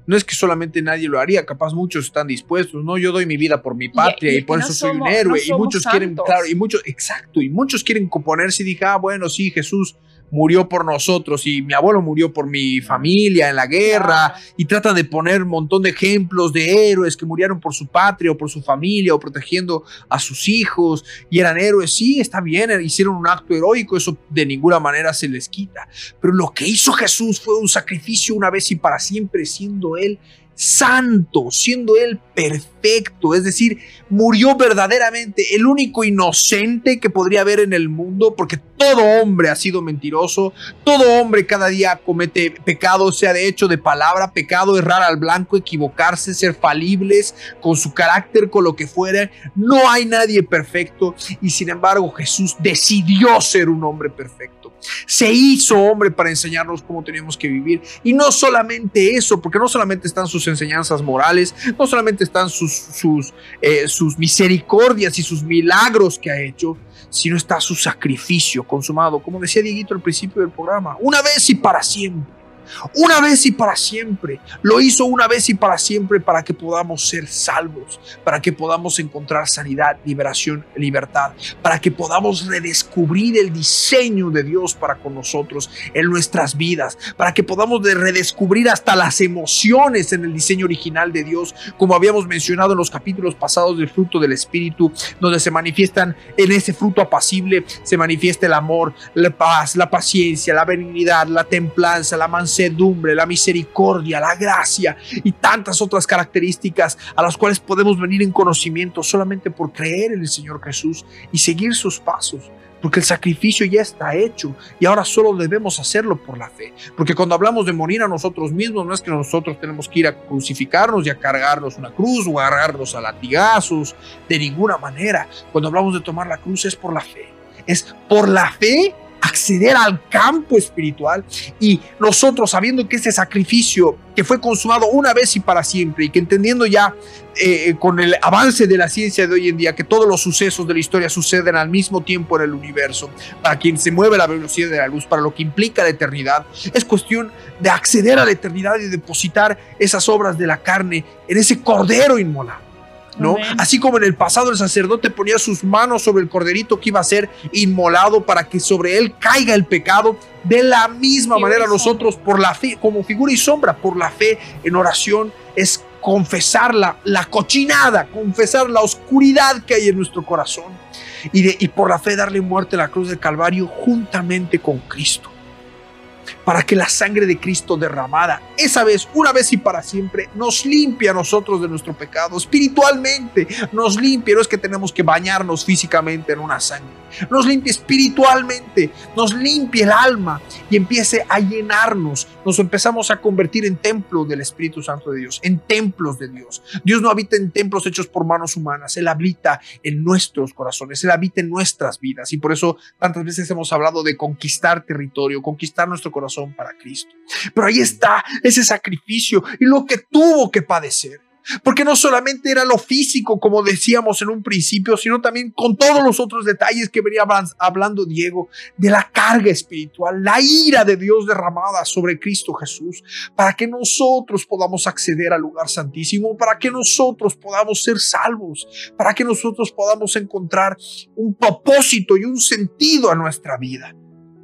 no es que solamente nadie lo haría, capaz muchos están dispuestos, no, yo doy mi vida por mi patria y, por eso soy un héroe y muchos quieren, claro, y muchos, exacto, y muchos quieren componerse y dije, ah, bueno, sí, Jesús murió por nosotros y mi abuelo murió por mi familia en la guerra y tratan de poner un montón de ejemplos de héroes que murieron por su patria o por su familia o protegiendo a sus hijos y eran héroes. Sí, está bien, hicieron un acto heroico, eso de ninguna manera se les quita. Pero lo que hizo Jesús fue un sacrificio una vez y para siempre, siendo Él santo, siendo Él perfecto, es decir, murió verdaderamente el único inocente que podría haber en el mundo, porque todo hombre ha sido mentiroso, todo hombre cada día comete pecado, sea de hecho de palabra, pecado, errar al blanco, equivocarse, ser falibles con su carácter, con lo que fuera. No hay nadie perfecto y sin embargo Jesús decidió ser un hombre perfecto se hizo hombre para enseñarnos cómo tenemos que vivir. Y no solamente eso, porque no solamente están sus enseñanzas morales, no solamente están sus, sus, eh, sus misericordias y sus milagros que ha hecho, sino está su sacrificio consumado, como decía Dieguito al principio del programa, una vez y para siempre. Una vez y para siempre. Lo hizo una vez y para siempre para que podamos ser salvos, para que podamos encontrar sanidad, liberación, libertad, para que podamos redescubrir el diseño de Dios para con nosotros en nuestras vidas, para que podamos redescubrir hasta las emociones en el diseño original de Dios, como habíamos mencionado en los capítulos pasados del fruto del Espíritu, donde se manifiestan en ese fruto apacible, se manifiesta el amor, la paz, la paciencia, la benignidad, la templanza, la mansedumbre, la misericordia, la gracia y tantas otras características a las cuales podemos venir en conocimiento solamente por creer en el Señor Jesús y seguir sus pasos porque el sacrificio ya está hecho y ahora solo debemos hacerlo por la fe. Porque cuando hablamos de morir a nosotros mismos, no es que nosotros tenemos que ir a crucificarnos y a cargarnos una cruz o a agarrarnos a latigazos, de ninguna manera. Cuando hablamos de tomar la cruz es por la fe. Es por la fe acceder al campo espiritual y nosotros sabiendo que ese sacrificio que fue consumado una vez y para siempre y que entendiendo ya eh, con el avance de la ciencia de hoy en día que todos los sucesos de la historia suceden al mismo tiempo en el universo, para quien se mueve la velocidad de la luz, para lo que implica la eternidad, es cuestión de acceder a la eternidad y depositar esas obras de la carne en ese cordero inmolado. ¿No? Así como en el pasado el sacerdote ponía sus manos sobre el corderito que iba a ser inmolado para que sobre él caiga el pecado, de la misma manera nosotros por la fe, como figura y sombra, por la fe en oración es confesar la, la cochinada, confesar la oscuridad que hay en nuestro corazón. Y, de, y por la fe darle muerte a la cruz del Calvario juntamente con Cristo para que la sangre de Cristo derramada, esa vez, una vez y para siempre, nos limpie a nosotros de nuestro pecado, espiritualmente, nos limpie, no es que tenemos que bañarnos físicamente en una sangre, nos limpie espiritualmente, nos limpie el alma y empiece a llenarnos, nos empezamos a convertir en templo del Espíritu Santo de Dios, en templos de Dios. Dios no habita en templos hechos por manos humanas, Él habita en nuestros corazones, Él habita en nuestras vidas. Y por eso tantas veces hemos hablado de conquistar territorio, conquistar nuestro corazón para Cristo. Pero ahí está ese sacrificio y lo que tuvo que padecer. Porque no solamente era lo físico, como decíamos en un principio, sino también con todos los otros detalles que venía hablando Diego, de la carga espiritual, la ira de Dios derramada sobre Cristo Jesús, para que nosotros podamos acceder al lugar santísimo, para que nosotros podamos ser salvos, para que nosotros podamos encontrar un propósito y un sentido a nuestra vida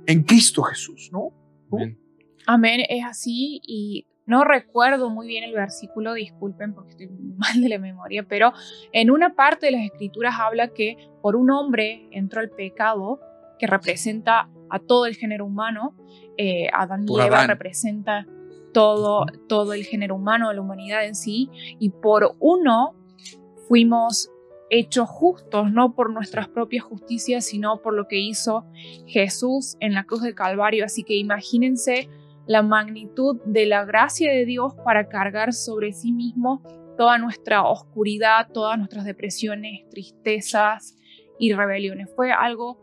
en Cristo Jesús, ¿no? Amén. Amén, es así y no recuerdo muy bien el versículo, disculpen porque estoy mal de la memoria, pero en una parte de las escrituras habla que por un hombre entró el pecado que representa a todo el género humano. Eh, Adán y Eva representa todo, todo el género humano, la humanidad en sí, y por uno fuimos hechos justos, no por nuestras propias justicias, sino por lo que hizo Jesús en la cruz del Calvario. Así que imagínense la magnitud de la gracia de Dios para cargar sobre sí mismo toda nuestra oscuridad, todas nuestras depresiones, tristezas y rebeliones. Fue algo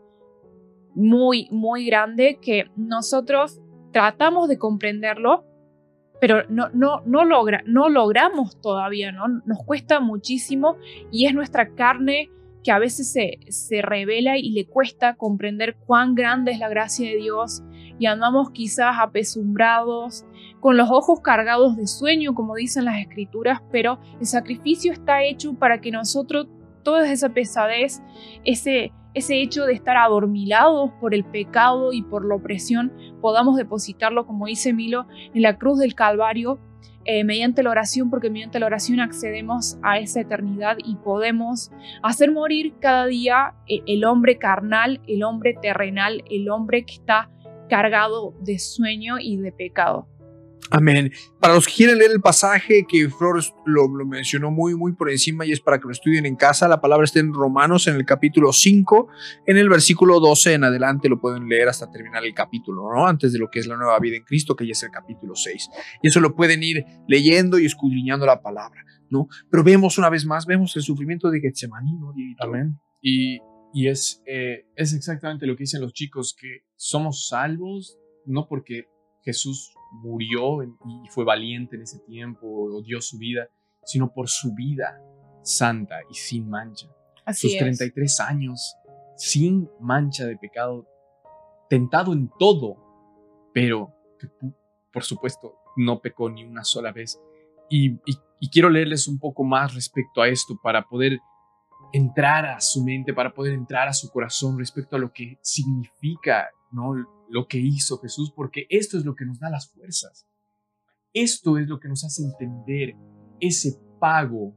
muy, muy grande que nosotros tratamos de comprenderlo, pero no, no, no, logra, no logramos todavía, ¿no? Nos cuesta muchísimo y es nuestra carne que a veces se, se revela y le cuesta comprender cuán grande es la gracia de Dios y andamos quizás apesumbrados, con los ojos cargados de sueño, como dicen las escrituras, pero el sacrificio está hecho para que nosotros toda esa pesadez, ese, ese hecho de estar adormilados por el pecado y por la opresión, podamos depositarlo, como dice Milo, en la cruz del Calvario, eh, mediante la oración, porque mediante la oración accedemos a esa eternidad y podemos hacer morir cada día eh, el hombre carnal, el hombre terrenal, el hombre que está cargado de sueño y de pecado. Amén. Para los que quieren leer el pasaje que Flores lo, mencionó muy, muy por encima y es para que lo estudien en casa, la palabra está en Romanos en el capítulo 5, en el versículo 12 en adelante lo pueden leer hasta terminar el capítulo, ¿no? Antes de lo que es la nueva vida en Cristo, que ya es el capítulo 6. Y eso lo pueden ir leyendo y escudriñando la palabra, ¿no? Pero vemos una vez más, vemos el sufrimiento de Getsemaní, ¿no? Amén. Y y es, eh, es exactamente lo que dicen los chicos, que somos salvos no porque Jesús murió y fue valiente en ese tiempo o dio su vida, sino por su vida santa y sin mancha. Así Sus 33 años sin mancha de pecado, tentado en todo, pero que por supuesto, no pecó ni una sola vez. Y, y quiero leerles un poco más respecto a esto para poder entrar a su mente, para poder entrar a su corazón respecto a lo que significa, ¿no? Lo que hizo Jesús, porque esto es lo que nos da las fuerzas. Esto es lo que nos hace entender ese pago,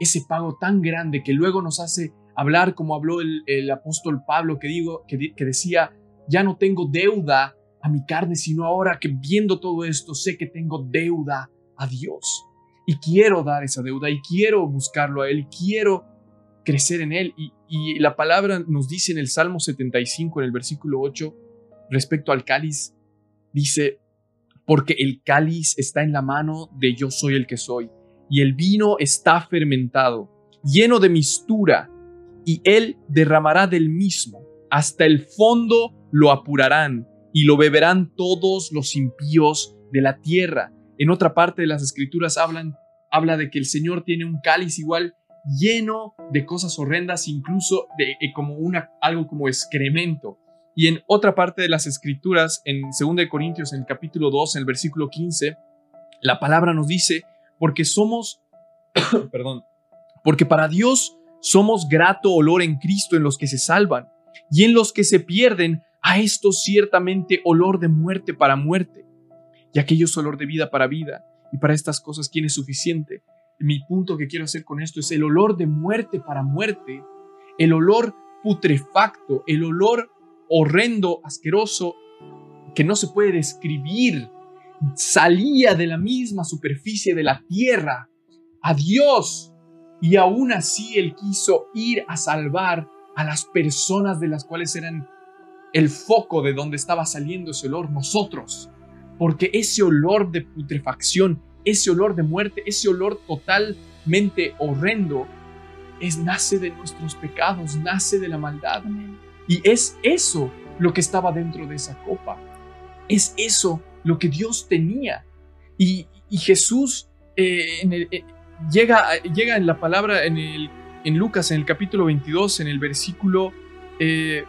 ese pago tan grande que luego nos hace hablar como habló el, apóstol Pablo que, digo, que, que decía, ya no tengo deuda a mi carne, sino ahora que viendo todo esto sé que tengo deuda a Dios. Y quiero dar esa deuda y quiero buscarlo a Él y quiero crecer en Él. Y, la palabra nos dice en el Salmo 75, en el versículo 8, respecto al cáliz, dice, porque el cáliz está en la mano de yo soy el que soy, y el vino está fermentado, lleno de mistura, y él derramará del mismo, hasta el fondo lo apurarán, y lo beberán todos los impíos de la tierra. En otra parte de las escrituras hablan, habla de que el Señor tiene un cáliz igual lleno de cosas horrendas, incluso de, eh, como una, algo como excremento. Y en otra parte de las escrituras, en 2 Corintios, en el capítulo 2, en el versículo 15, la palabra nos dice, porque somos, perdón, porque para Dios somos grato olor en Cristo en los que se salvan, y en los que se pierden, a estos ciertamente olor de muerte para muerte, y aquellos olor de vida para vida, y para estas cosas, ¿quién es suficiente? Mi punto que quiero hacer con esto es el olor de muerte para muerte, el olor putrefacto, el olor horrendo, asqueroso, que no se puede describir, salía de la misma superficie de la tierra a Dios y aún así Él quiso ir a salvar a las personas de las cuales eran el foco de donde estaba saliendo ese olor, nosotros. Porque ese olor de putrefacción, ese olor de muerte, ese olor totalmente horrendo, es, nace de nuestros pecados, nace de la maldad. Y es eso lo que estaba dentro de esa copa. Es eso lo que Dios tenía. Y, Jesús eh, eh, llega, llega en la palabra en, el, en Lucas, en el capítulo 22, en el versículo... Eh,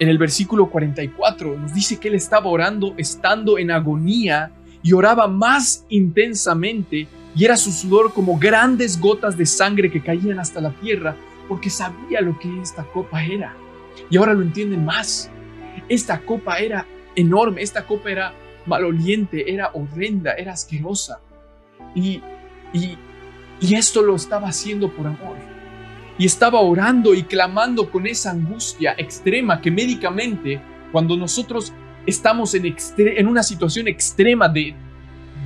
en el versículo 44 nos dice que él estaba orando estando en agonía y oraba más intensamente y era su sudor como grandes gotas de sangre que caían hasta la tierra porque sabía lo que esta copa era. Y ahora lo entienden más. Esta copa era enorme, esta copa era maloliente, era horrenda, era asquerosa. Y, y, y esto lo estaba haciendo por amor. Y estaba orando y clamando con esa angustia extrema que médicamente, cuando nosotros estamos en, en una situación extrema de,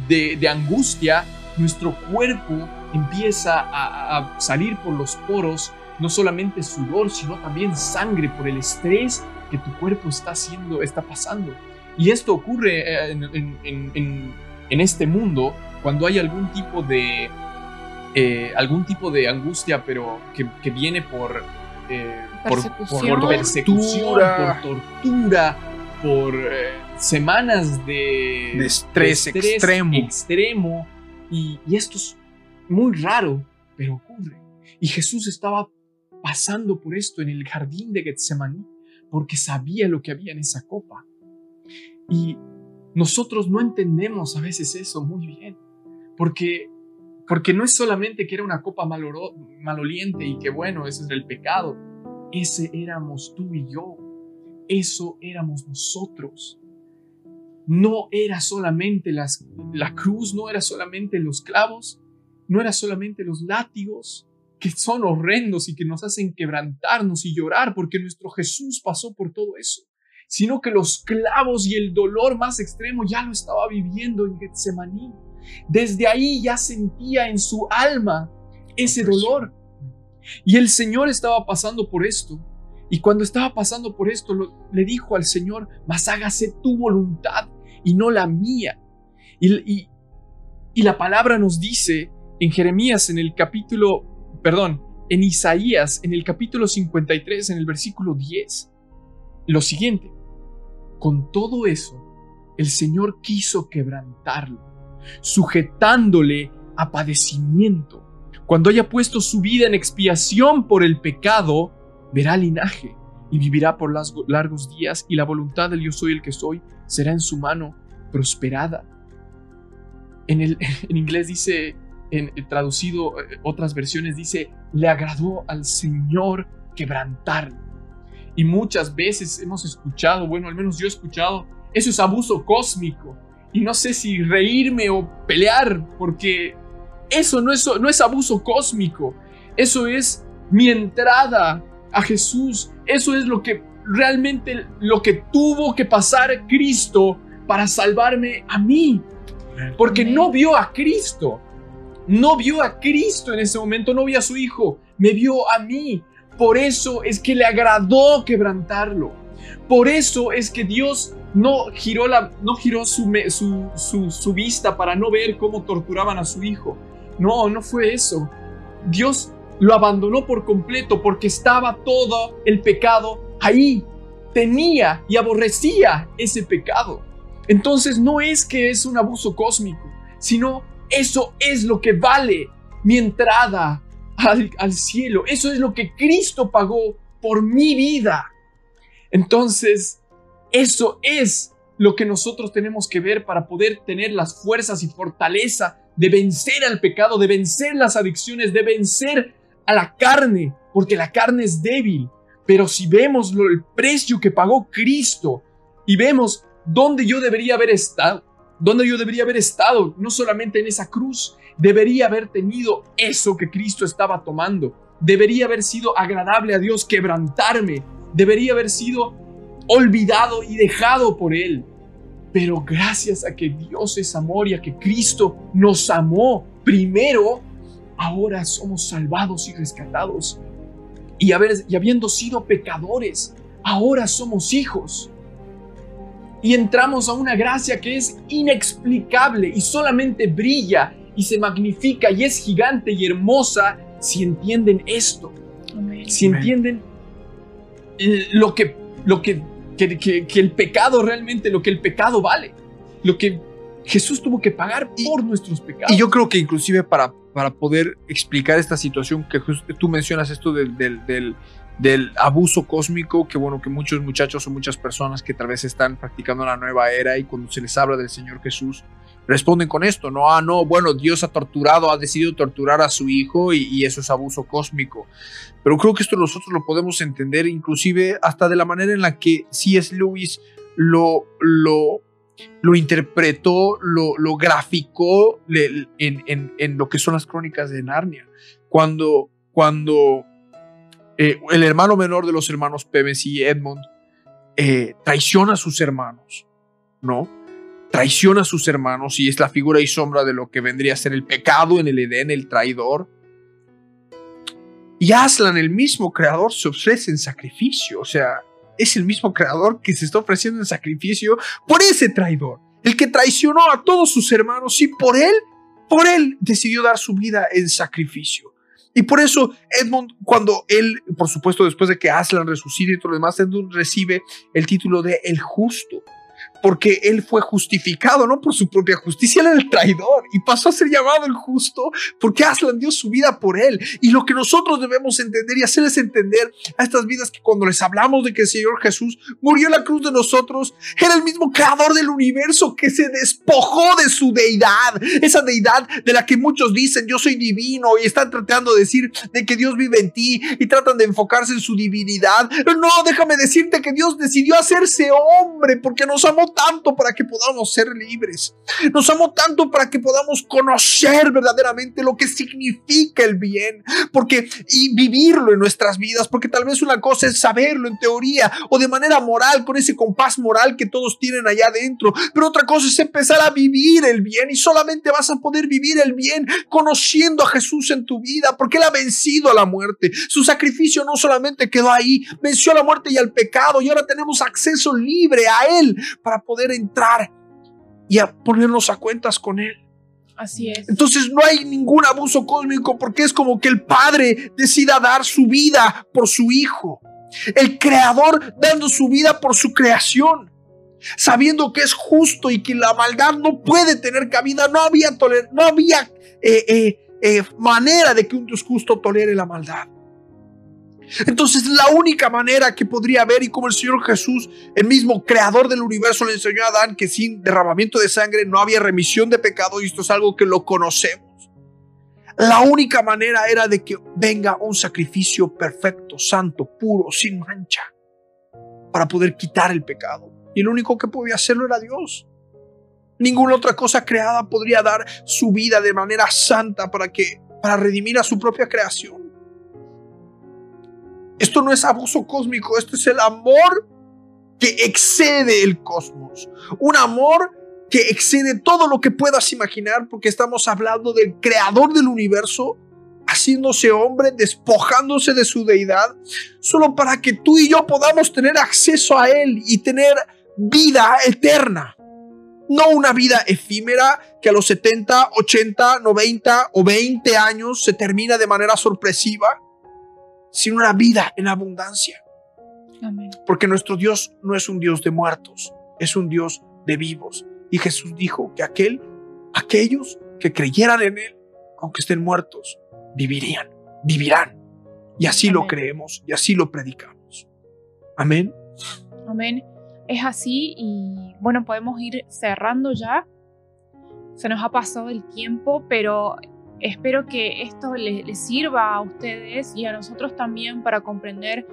de, de, angustia, nuestro cuerpo empieza a, a salir por los poros no solamente sudor, sino también sangre por el estrés que tu cuerpo está haciendo, está pasando. Y esto ocurre eh, en, este mundo cuando hay algún tipo de eh, algún tipo de angustia, pero que, viene por, eh, persecución. por, persecución, por tortura, por semanas de, de estrés, extremo. extremo. Y, y esto es muy raro, pero ocurre. Y Jesús estaba pasando por esto en el jardín de Getsemaní, porque sabía lo que había en esa copa. Y nosotros no entendemos a veces eso muy bien, porque, porque no es solamente que era una copa maloliente y que bueno, ese es el pecado, ese éramos tú y yo, eso éramos nosotros. No era solamente las, la cruz, no era solamente los clavos, no era solamente los látigos, que son horrendos y que nos hacen quebrantarnos y llorar porque nuestro Jesús pasó por todo eso, sino que los clavos y el dolor más extremo ya lo estaba viviendo en Getsemaní. Desde ahí ya sentía en su alma ese dolor. Y el Señor estaba pasando por esto. Y cuando estaba pasando por esto, le dijo al Señor, mas hágase tu voluntad y no la mía. Y, y la palabra nos dice en Jeremías, en el capítulo perdón, en Isaías, en el capítulo 53, en el versículo 10, lo siguiente, con todo eso, el Señor quiso quebrantarlo, sujetándole a padecimiento. Cuando haya puesto su vida en expiación por el pecado, verá linaje y vivirá por largos días y la voluntad del yo soy el que soy será en su mano prosperada. En, el, en inglés dice, en, traducido eh, otras versiones dice, le agradó al Señor quebrantarlo. Y muchas veces hemos escuchado, bueno, al menos yo he escuchado, eso es abuso cósmico. Y no sé si reírme o pelear, porque eso no es, no es abuso cósmico. Eso es mi entrada a Jesús. Eso es lo que realmente lo que tuvo que pasar Cristo para salvarme a mí. Porque no vio a Cristo. No vio a Cristo en ese momento, no vio a su hijo, me vio a mí. Por eso es que le agradó quebrantarlo. Por eso es que Dios no giró, la, no giró su, su, su, vista para no ver cómo torturaban a su hijo. No, no fue eso. Dios lo abandonó por completo porque estaba todo el pecado ahí. Tenía y aborrecía ese pecado. Entonces no es que es un abuso cósmico, sino eso es lo que vale mi entrada al, cielo. Eso es lo que Cristo pagó por mi vida. Entonces, eso es lo que nosotros tenemos que ver para poder tener las fuerzas y fortaleza de vencer al pecado, de vencer las adicciones, de vencer a la carne, porque la carne es débil. Pero si vemos el precio que pagó Cristo y vemos dónde yo debería haber estado, dónde yo debería haber estado, no solamente en esa cruz, debería haber tenido eso que Cristo estaba tomando. Debería haber sido agradable a Dios quebrantarme. Debería haber sido olvidado y dejado por Él. Pero gracias a que Dios es amor y a que Cristo nos amó primero, ahora somos salvados y rescatados. Y, haber, y habiendo sido pecadores, ahora somos hijos. Y entramos a una gracia que es inexplicable y solamente brilla y se magnifica y es gigante y hermosa si entienden esto. Si entienden lo que, lo que que, el pecado realmente, lo que el pecado vale, lo que Jesús tuvo que pagar por nuestros pecados. Y yo creo que inclusive para, para poder explicar esta situación que tú mencionas esto del, del, del, abuso cósmico, que bueno, que muchos muchachos o muchas personas que tal vez están practicando la nueva era y cuando se les habla del Señor Jesús, responden con esto, no, ah, no, bueno, Dios ha torturado, ha decidido torturar a su hijo y, eso es abuso cósmico. Pero creo que esto nosotros lo podemos entender inclusive hasta de la manera en la que C.S. Lewis lo, lo, lo interpretó, lo, lo graficó en, lo que son las crónicas de Narnia. Cuando, cuando eh, el hermano menor de los hermanos Pemes y Edmund eh, traiciona a sus hermanos, ¿no? traiciona a sus hermanos y es la figura y sombra de lo que vendría a ser el pecado en el Edén, el traidor. Y Aslan, el mismo creador, se ofrece en sacrificio. O sea, es el mismo creador que se está ofreciendo en sacrificio por ese traidor, el que traicionó a todos sus hermanos y por él, por él decidió dar su vida en sacrificio. Y por eso Edmund, cuando él, por supuesto, después de que Aslan resucite y todo lo demás, Edmund recibe el título de el justo porque él fue justificado, no por su propia justicia, él era el traidor y pasó a ser llamado el justo porque Aslan dio su vida por él. Y lo que nosotros debemos entender y hacerles entender a estas vidas que cuando les hablamos de que el Señor Jesús murió en la cruz de nosotros, era el mismo creador del universo que se despojó de su deidad, esa deidad de la que muchos dicen yo soy divino y están tratando de decir de que Dios vive en ti y tratan de enfocarse en su divinidad. No, déjame decirte que Dios decidió hacerse hombre porque nos amó tanto para que podamos ser libres. Nos amó tanto para que podamos conocer verdaderamente lo que significa el bien, porque y vivirlo en nuestras vidas, porque tal vez una cosa es saberlo en teoría o de manera moral con ese compás moral que todos tienen allá adentro, pero otra cosa es empezar a vivir el bien y solamente vas a poder vivir el bien conociendo a Jesús en tu vida, porque él ha vencido a la muerte. Su sacrificio no solamente quedó ahí, venció a la muerte y al pecado y ahora tenemos acceso libre a él para poder entrar y a ponernos a cuentas con Él. Así es. Entonces no hay ningún abuso cósmico porque es como que el Padre decida dar su vida por su Hijo. El Creador dando su vida por su creación. Sabiendo que es justo y que la maldad no puede tener cabida. No había, no había eh, eh, eh, manera de que un Dios justo tolere la maldad. Entonces la única manera que podría haber y como el Señor Jesús, el mismo creador del universo, le enseñó a Adán que sin derramamiento de sangre no había remisión de pecado y esto es algo que lo conocemos. La única manera era de que venga un sacrificio perfecto, santo, puro, sin mancha, para poder quitar el pecado. Y el único que podía hacerlo era Dios. Ninguna otra cosa creada podría dar su vida de manera santa para que para redimir a su propia creación. Esto no es abuso cósmico, esto es el amor que excede el cosmos. Un amor que excede todo lo que puedas imaginar porque estamos hablando del creador del universo haciéndose hombre, despojándose de su deidad, solo para que tú y yo podamos tener acceso a Él y tener vida eterna. No una vida efímera que a los 70, 80, 90 o 20 años se termina de manera sorpresiva, sino una vida en abundancia. Porque nuestro Dios no es un Dios de muertos, es un Dios de vivos. Y Jesús dijo que aquel, aquellos que creyeran en Él, aunque estén muertos, vivirían, vivirán. Y así lo creemos y así lo predicamos. Amén. Amén es así y bueno, podemos ir cerrando ya. Se nos ha pasado el tiempo, pero espero que esto les, sirva a ustedes y a nosotros también para comprender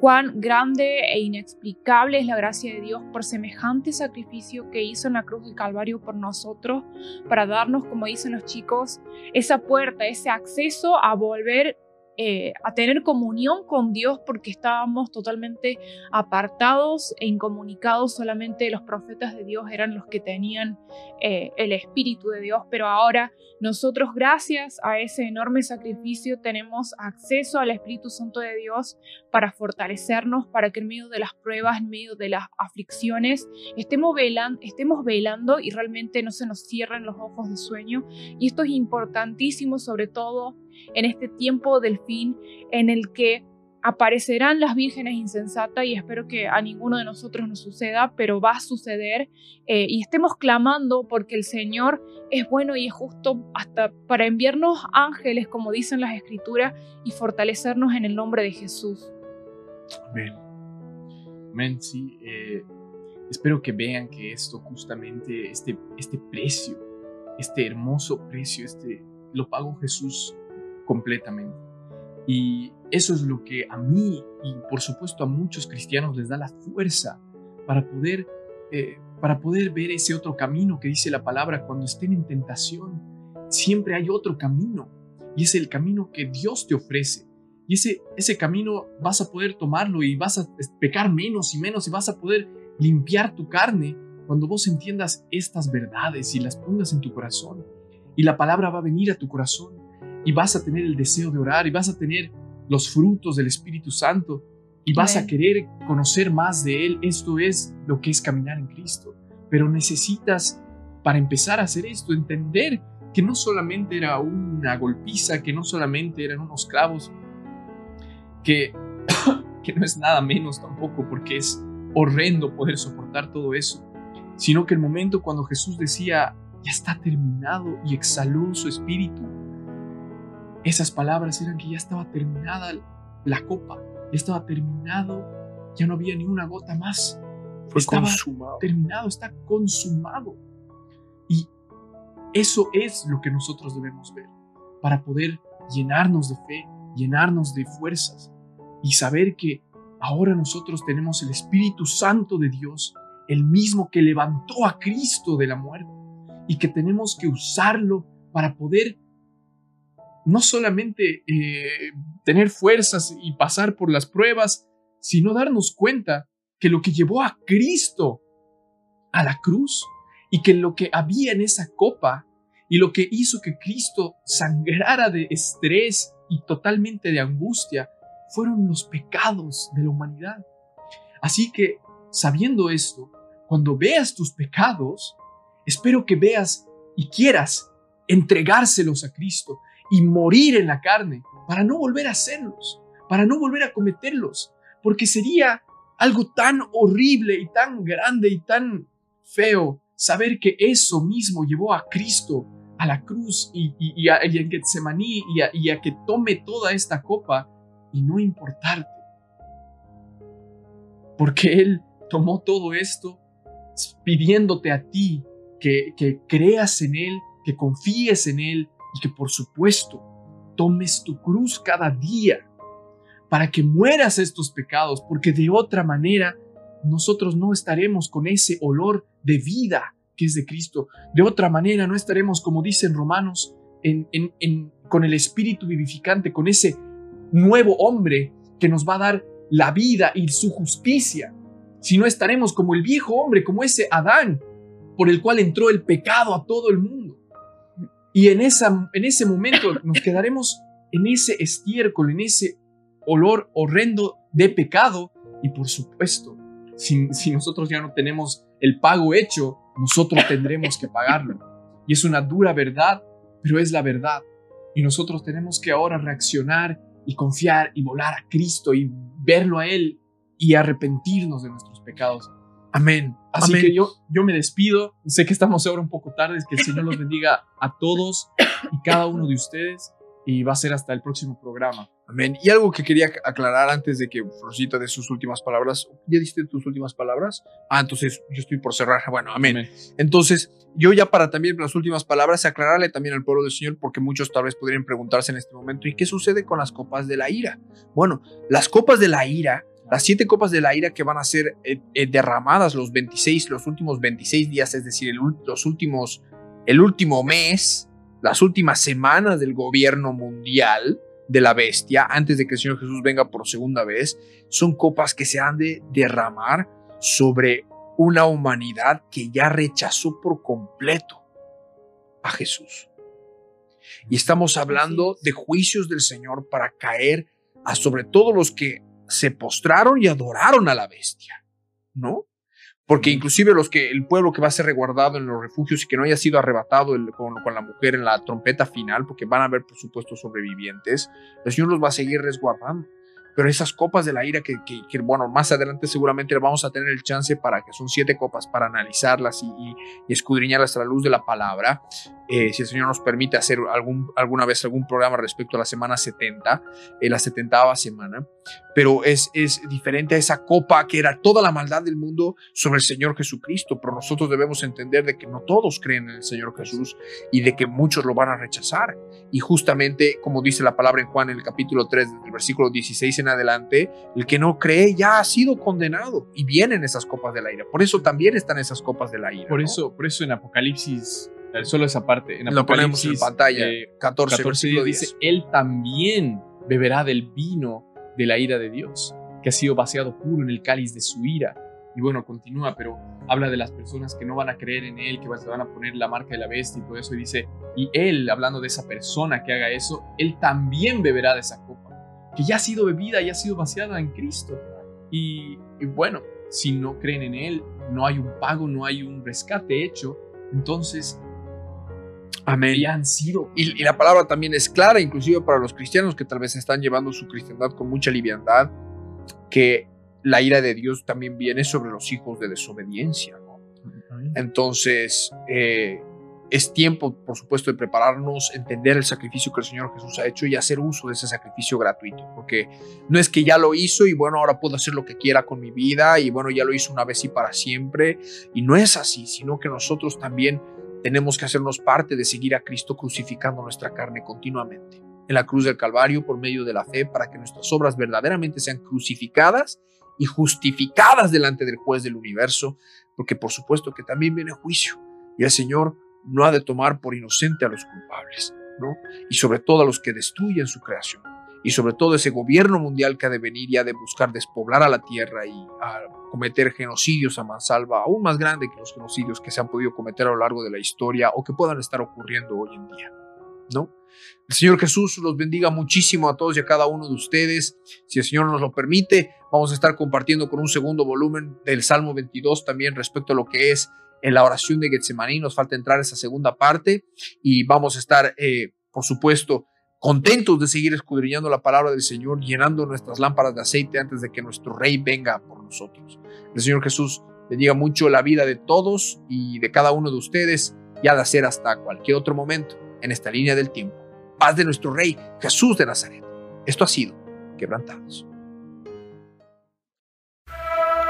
cuán grande e inexplicable es la gracia de Dios por semejante sacrificio que hizo en la cruz del Calvario por nosotros, para darnos, como dicen los chicos, esa puerta, ese acceso a volver eh, a tener comunión con Dios porque estábamos totalmente apartados e incomunicados. Solamente los profetas de Dios eran los que tenían eh, el Espíritu de Dios, pero ahora nosotros gracias a ese enorme sacrificio tenemos acceso al Espíritu Santo de Dios para fortalecernos, para que en medio de las pruebas, en medio de las aflicciones, estemos, velan, estemos velando y realmente no se nos cierren los ojos de sueño. Y esto es importantísimo sobre todo en este tiempo del fin en el que aparecerán las vírgenes insensatas y espero que a ninguno de nosotros nos suceda, pero va a suceder eh, y estemos clamando porque el Señor es bueno y es justo hasta para enviarnos ángeles, como dicen las escrituras, y fortalecernos en el nombre de Jesús. Amén. Amén, sí. Eh, espero que vean que esto justamente, este, este precio, este hermoso precio, este, lo pagó Jesús completamente. Y eso es lo que a mí y por supuesto a muchos cristianos les da la fuerza para poder, eh, para poder ver ese otro camino que dice la palabra cuando estén en tentación. Siempre hay otro camino y es el camino que Dios te ofrece. Y ese, ese camino vas a poder tomarlo y vas a pecar menos y menos y vas a poder limpiar tu carne cuando vos entiendas estas verdades y las pongas en tu corazón. Y la palabra va a venir a tu corazón y vas a tener el deseo de orar y vas a tener los frutos del Espíritu Santo y vas a querer conocer más de Él. Esto es lo que es caminar en Cristo. Pero necesitas, para empezar a hacer esto, entender que no solamente era una golpiza, que no solamente eran unos clavos, que, que no es nada menos tampoco, porque es horrendo poder soportar todo eso, sino que el momento cuando Jesús decía, ya está terminado y exhaló su espíritu, esas palabras eran que ya estaba terminada la copa, ya estaba terminado, ya no había ni una gota más. Fue estaba consumado. terminado, está consumado. Y eso es lo que nosotros debemos ver para poder llenarnos de fe, llenarnos de fuerzas y saber que ahora nosotros tenemos el Espíritu Santo de Dios, el mismo que levantó a Cristo de la muerte y que tenemos que usarlo para poder no solamente eh, tener fuerzas y pasar por las pruebas, sino darnos cuenta que lo que llevó a Cristo a la cruz y que lo que había en esa copa y lo que hizo que Cristo sangrara de estrés y totalmente de angustia fueron los pecados de la humanidad. Así que, sabiendo esto, cuando veas tus pecados, espero que veas y quieras entregárselos a Cristo y morir en la carne para no volver a hacerlos, para no volver a cometerlos, porque sería algo tan horrible y tan grande y tan feo saber que eso mismo llevó a Cristo a la cruz y, y, a, en Getsemaní y a, y a que tome toda esta copa y no importarte. Porque Él tomó todo esto pidiéndote a ti que creas en Él, que confíes en Él y que por supuesto tomes tu cruz cada día para que mueras estos pecados, porque de otra manera nosotros no estaremos con ese olor de vida que es de Cristo. De otra manera no estaremos, como dicen Romanos, en, con el espíritu vivificante, con ese nuevo hombre que nos va a dar la vida y su justicia, si no estaremos como el viejo hombre, como ese Adán, por el cual entró el pecado a todo el mundo. Y en, esa, en ese momento nos quedaremos en ese estiércol, en ese olor horrendo de pecado. Y por supuesto, si, si nosotros ya no tenemos el pago hecho, nosotros tendremos que pagarlo. Y es una dura verdad, pero es la verdad. Y nosotros tenemos que ahora reaccionar y confiar y volar a Cristo y verlo a Él y arrepentirnos de nuestros pecados. Amén. Así que yo, yo me despido. Sé que estamos ahora un poco tarde. Que el Señor los bendiga a todos y cada uno de ustedes. Y va a ser hasta el próximo programa. Amén. Y algo que quería aclarar antes de que Florcita de sus últimas palabras. ¿Ya diste tus últimas palabras? Ah, entonces yo estoy por cerrar. Bueno, amén. Entonces, yo ya para también las últimas palabras, aclararle también al pueblo del Señor, porque muchos tal vez podrían preguntarse en este momento, ¿y qué sucede con las copas de la ira? Bueno, las copas de la ira las siete copas de la ira que van a ser eh, eh, derramadas los 26, los últimos 26 días, es decir, los últimos, el último mes, las últimas semanas del gobierno mundial de la bestia, antes de que el Señor Jesús venga por segunda vez, son copas que se han de derramar sobre una humanidad que ya rechazó por completo a Jesús. Y estamos hablando de juicios del Señor para caer a sobre todo los que se postraron y adoraron a la bestia, ¿no? Porque inclusive los que el pueblo que va a ser reguardado en los refugios y que no haya sido arrebatado con, con, la mujer en la trompeta final, porque van a haber por supuesto sobrevivientes, el Señor los va a seguir resguardando pero esas copas de la ira que, que, bueno, más adelante seguramente vamos a tener el chance para que son siete copas para analizarlas y, y, escudriñarlas a la luz de la palabra. Eh, si el Señor nos permite hacer algún, alguna vez algún programa respecto a la semana 70, eh, la 70 semana, pero es, es diferente a esa copa que era toda la maldad del mundo sobre el Señor Jesucristo, pero nosotros debemos entender de que no todos creen en el Señor Jesús y de que muchos lo van a rechazar. Y justamente, como dice la palabra en Juan en el capítulo 3, del versículo 16 en adelante, el que no cree ya ha sido condenado y vienen esas copas de la ira. Por eso también están esas copas de la ira. Por, eso, por eso en Apocalipsis solo esa parte. En Lo ponemos en pantalla. 14, 14 dice, Él también beberá del vino de la ira de Dios, que ha sido vaciado puro en el cáliz de su ira. Y bueno, continúa, pero habla de las personas que no van a creer en Él, que se van a poner la marca de la bestia y todo eso. Y dice, y Él, hablando de esa persona que haga eso, Él también beberá de esa copa, que ya ha sido bebida, ya ha sido vaciada en Cristo. Y, y bueno, si no creen en Él, no hay un pago, no hay un rescate hecho. Entonces, Amén. Y han sido. Y, la palabra también es clara, inclusive para los cristianos que tal vez están llevando su cristiandad con mucha liviandad, que la ira de Dios también viene sobre los hijos de desobediencia. Entonces, eh, es tiempo, por supuesto, de prepararnos, entender el sacrificio que el Señor Jesús ha hecho y hacer uso de ese sacrificio gratuito, porque no es que ya lo hizo y bueno, ahora puedo hacer lo que quiera con mi vida y bueno, ya lo hizo una vez y para siempre, y no es así, sino que nosotros también tenemos que hacernos parte de seguir a Cristo crucificando nuestra carne continuamente en la cruz del Calvario por medio de la fe para que nuestras obras verdaderamente sean crucificadas y justificadas delante del juez del universo, porque por supuesto que también viene juicio y el Señor no ha de tomar por inocente a los culpables, ¿no? Y sobre todo a los que destruyen su creación y sobre todo ese gobierno mundial que ha de venir y ha de buscar despoblar a la tierra y a cometer genocidios a mansalva, aún más grande que los genocidios que se han podido cometer a lo largo de la historia o que puedan estar ocurriendo hoy en día. ¿No? El Señor Jesús los bendiga muchísimo a todos y a cada uno de ustedes. Si el Señor nos lo permite, vamos a estar compartiendo con un segundo volumen del Salmo 22 también respecto a lo que es en la oración de Getsemaní. Nos falta entrar esa segunda parte y vamos a estar, eh, por supuesto, contentos de seguir escudriñando la palabra del Señor, llenando nuestras lámparas de aceite antes de que nuestro Rey venga por nosotros. El Señor Jesús bendiga mucho la vida de todos y de cada uno de ustedes y ha de hacer hasta cualquier otro momento en esta línea del tiempo. Paz de nuestro Rey Jesús de Nazaret. Esto ha sido quebrantados.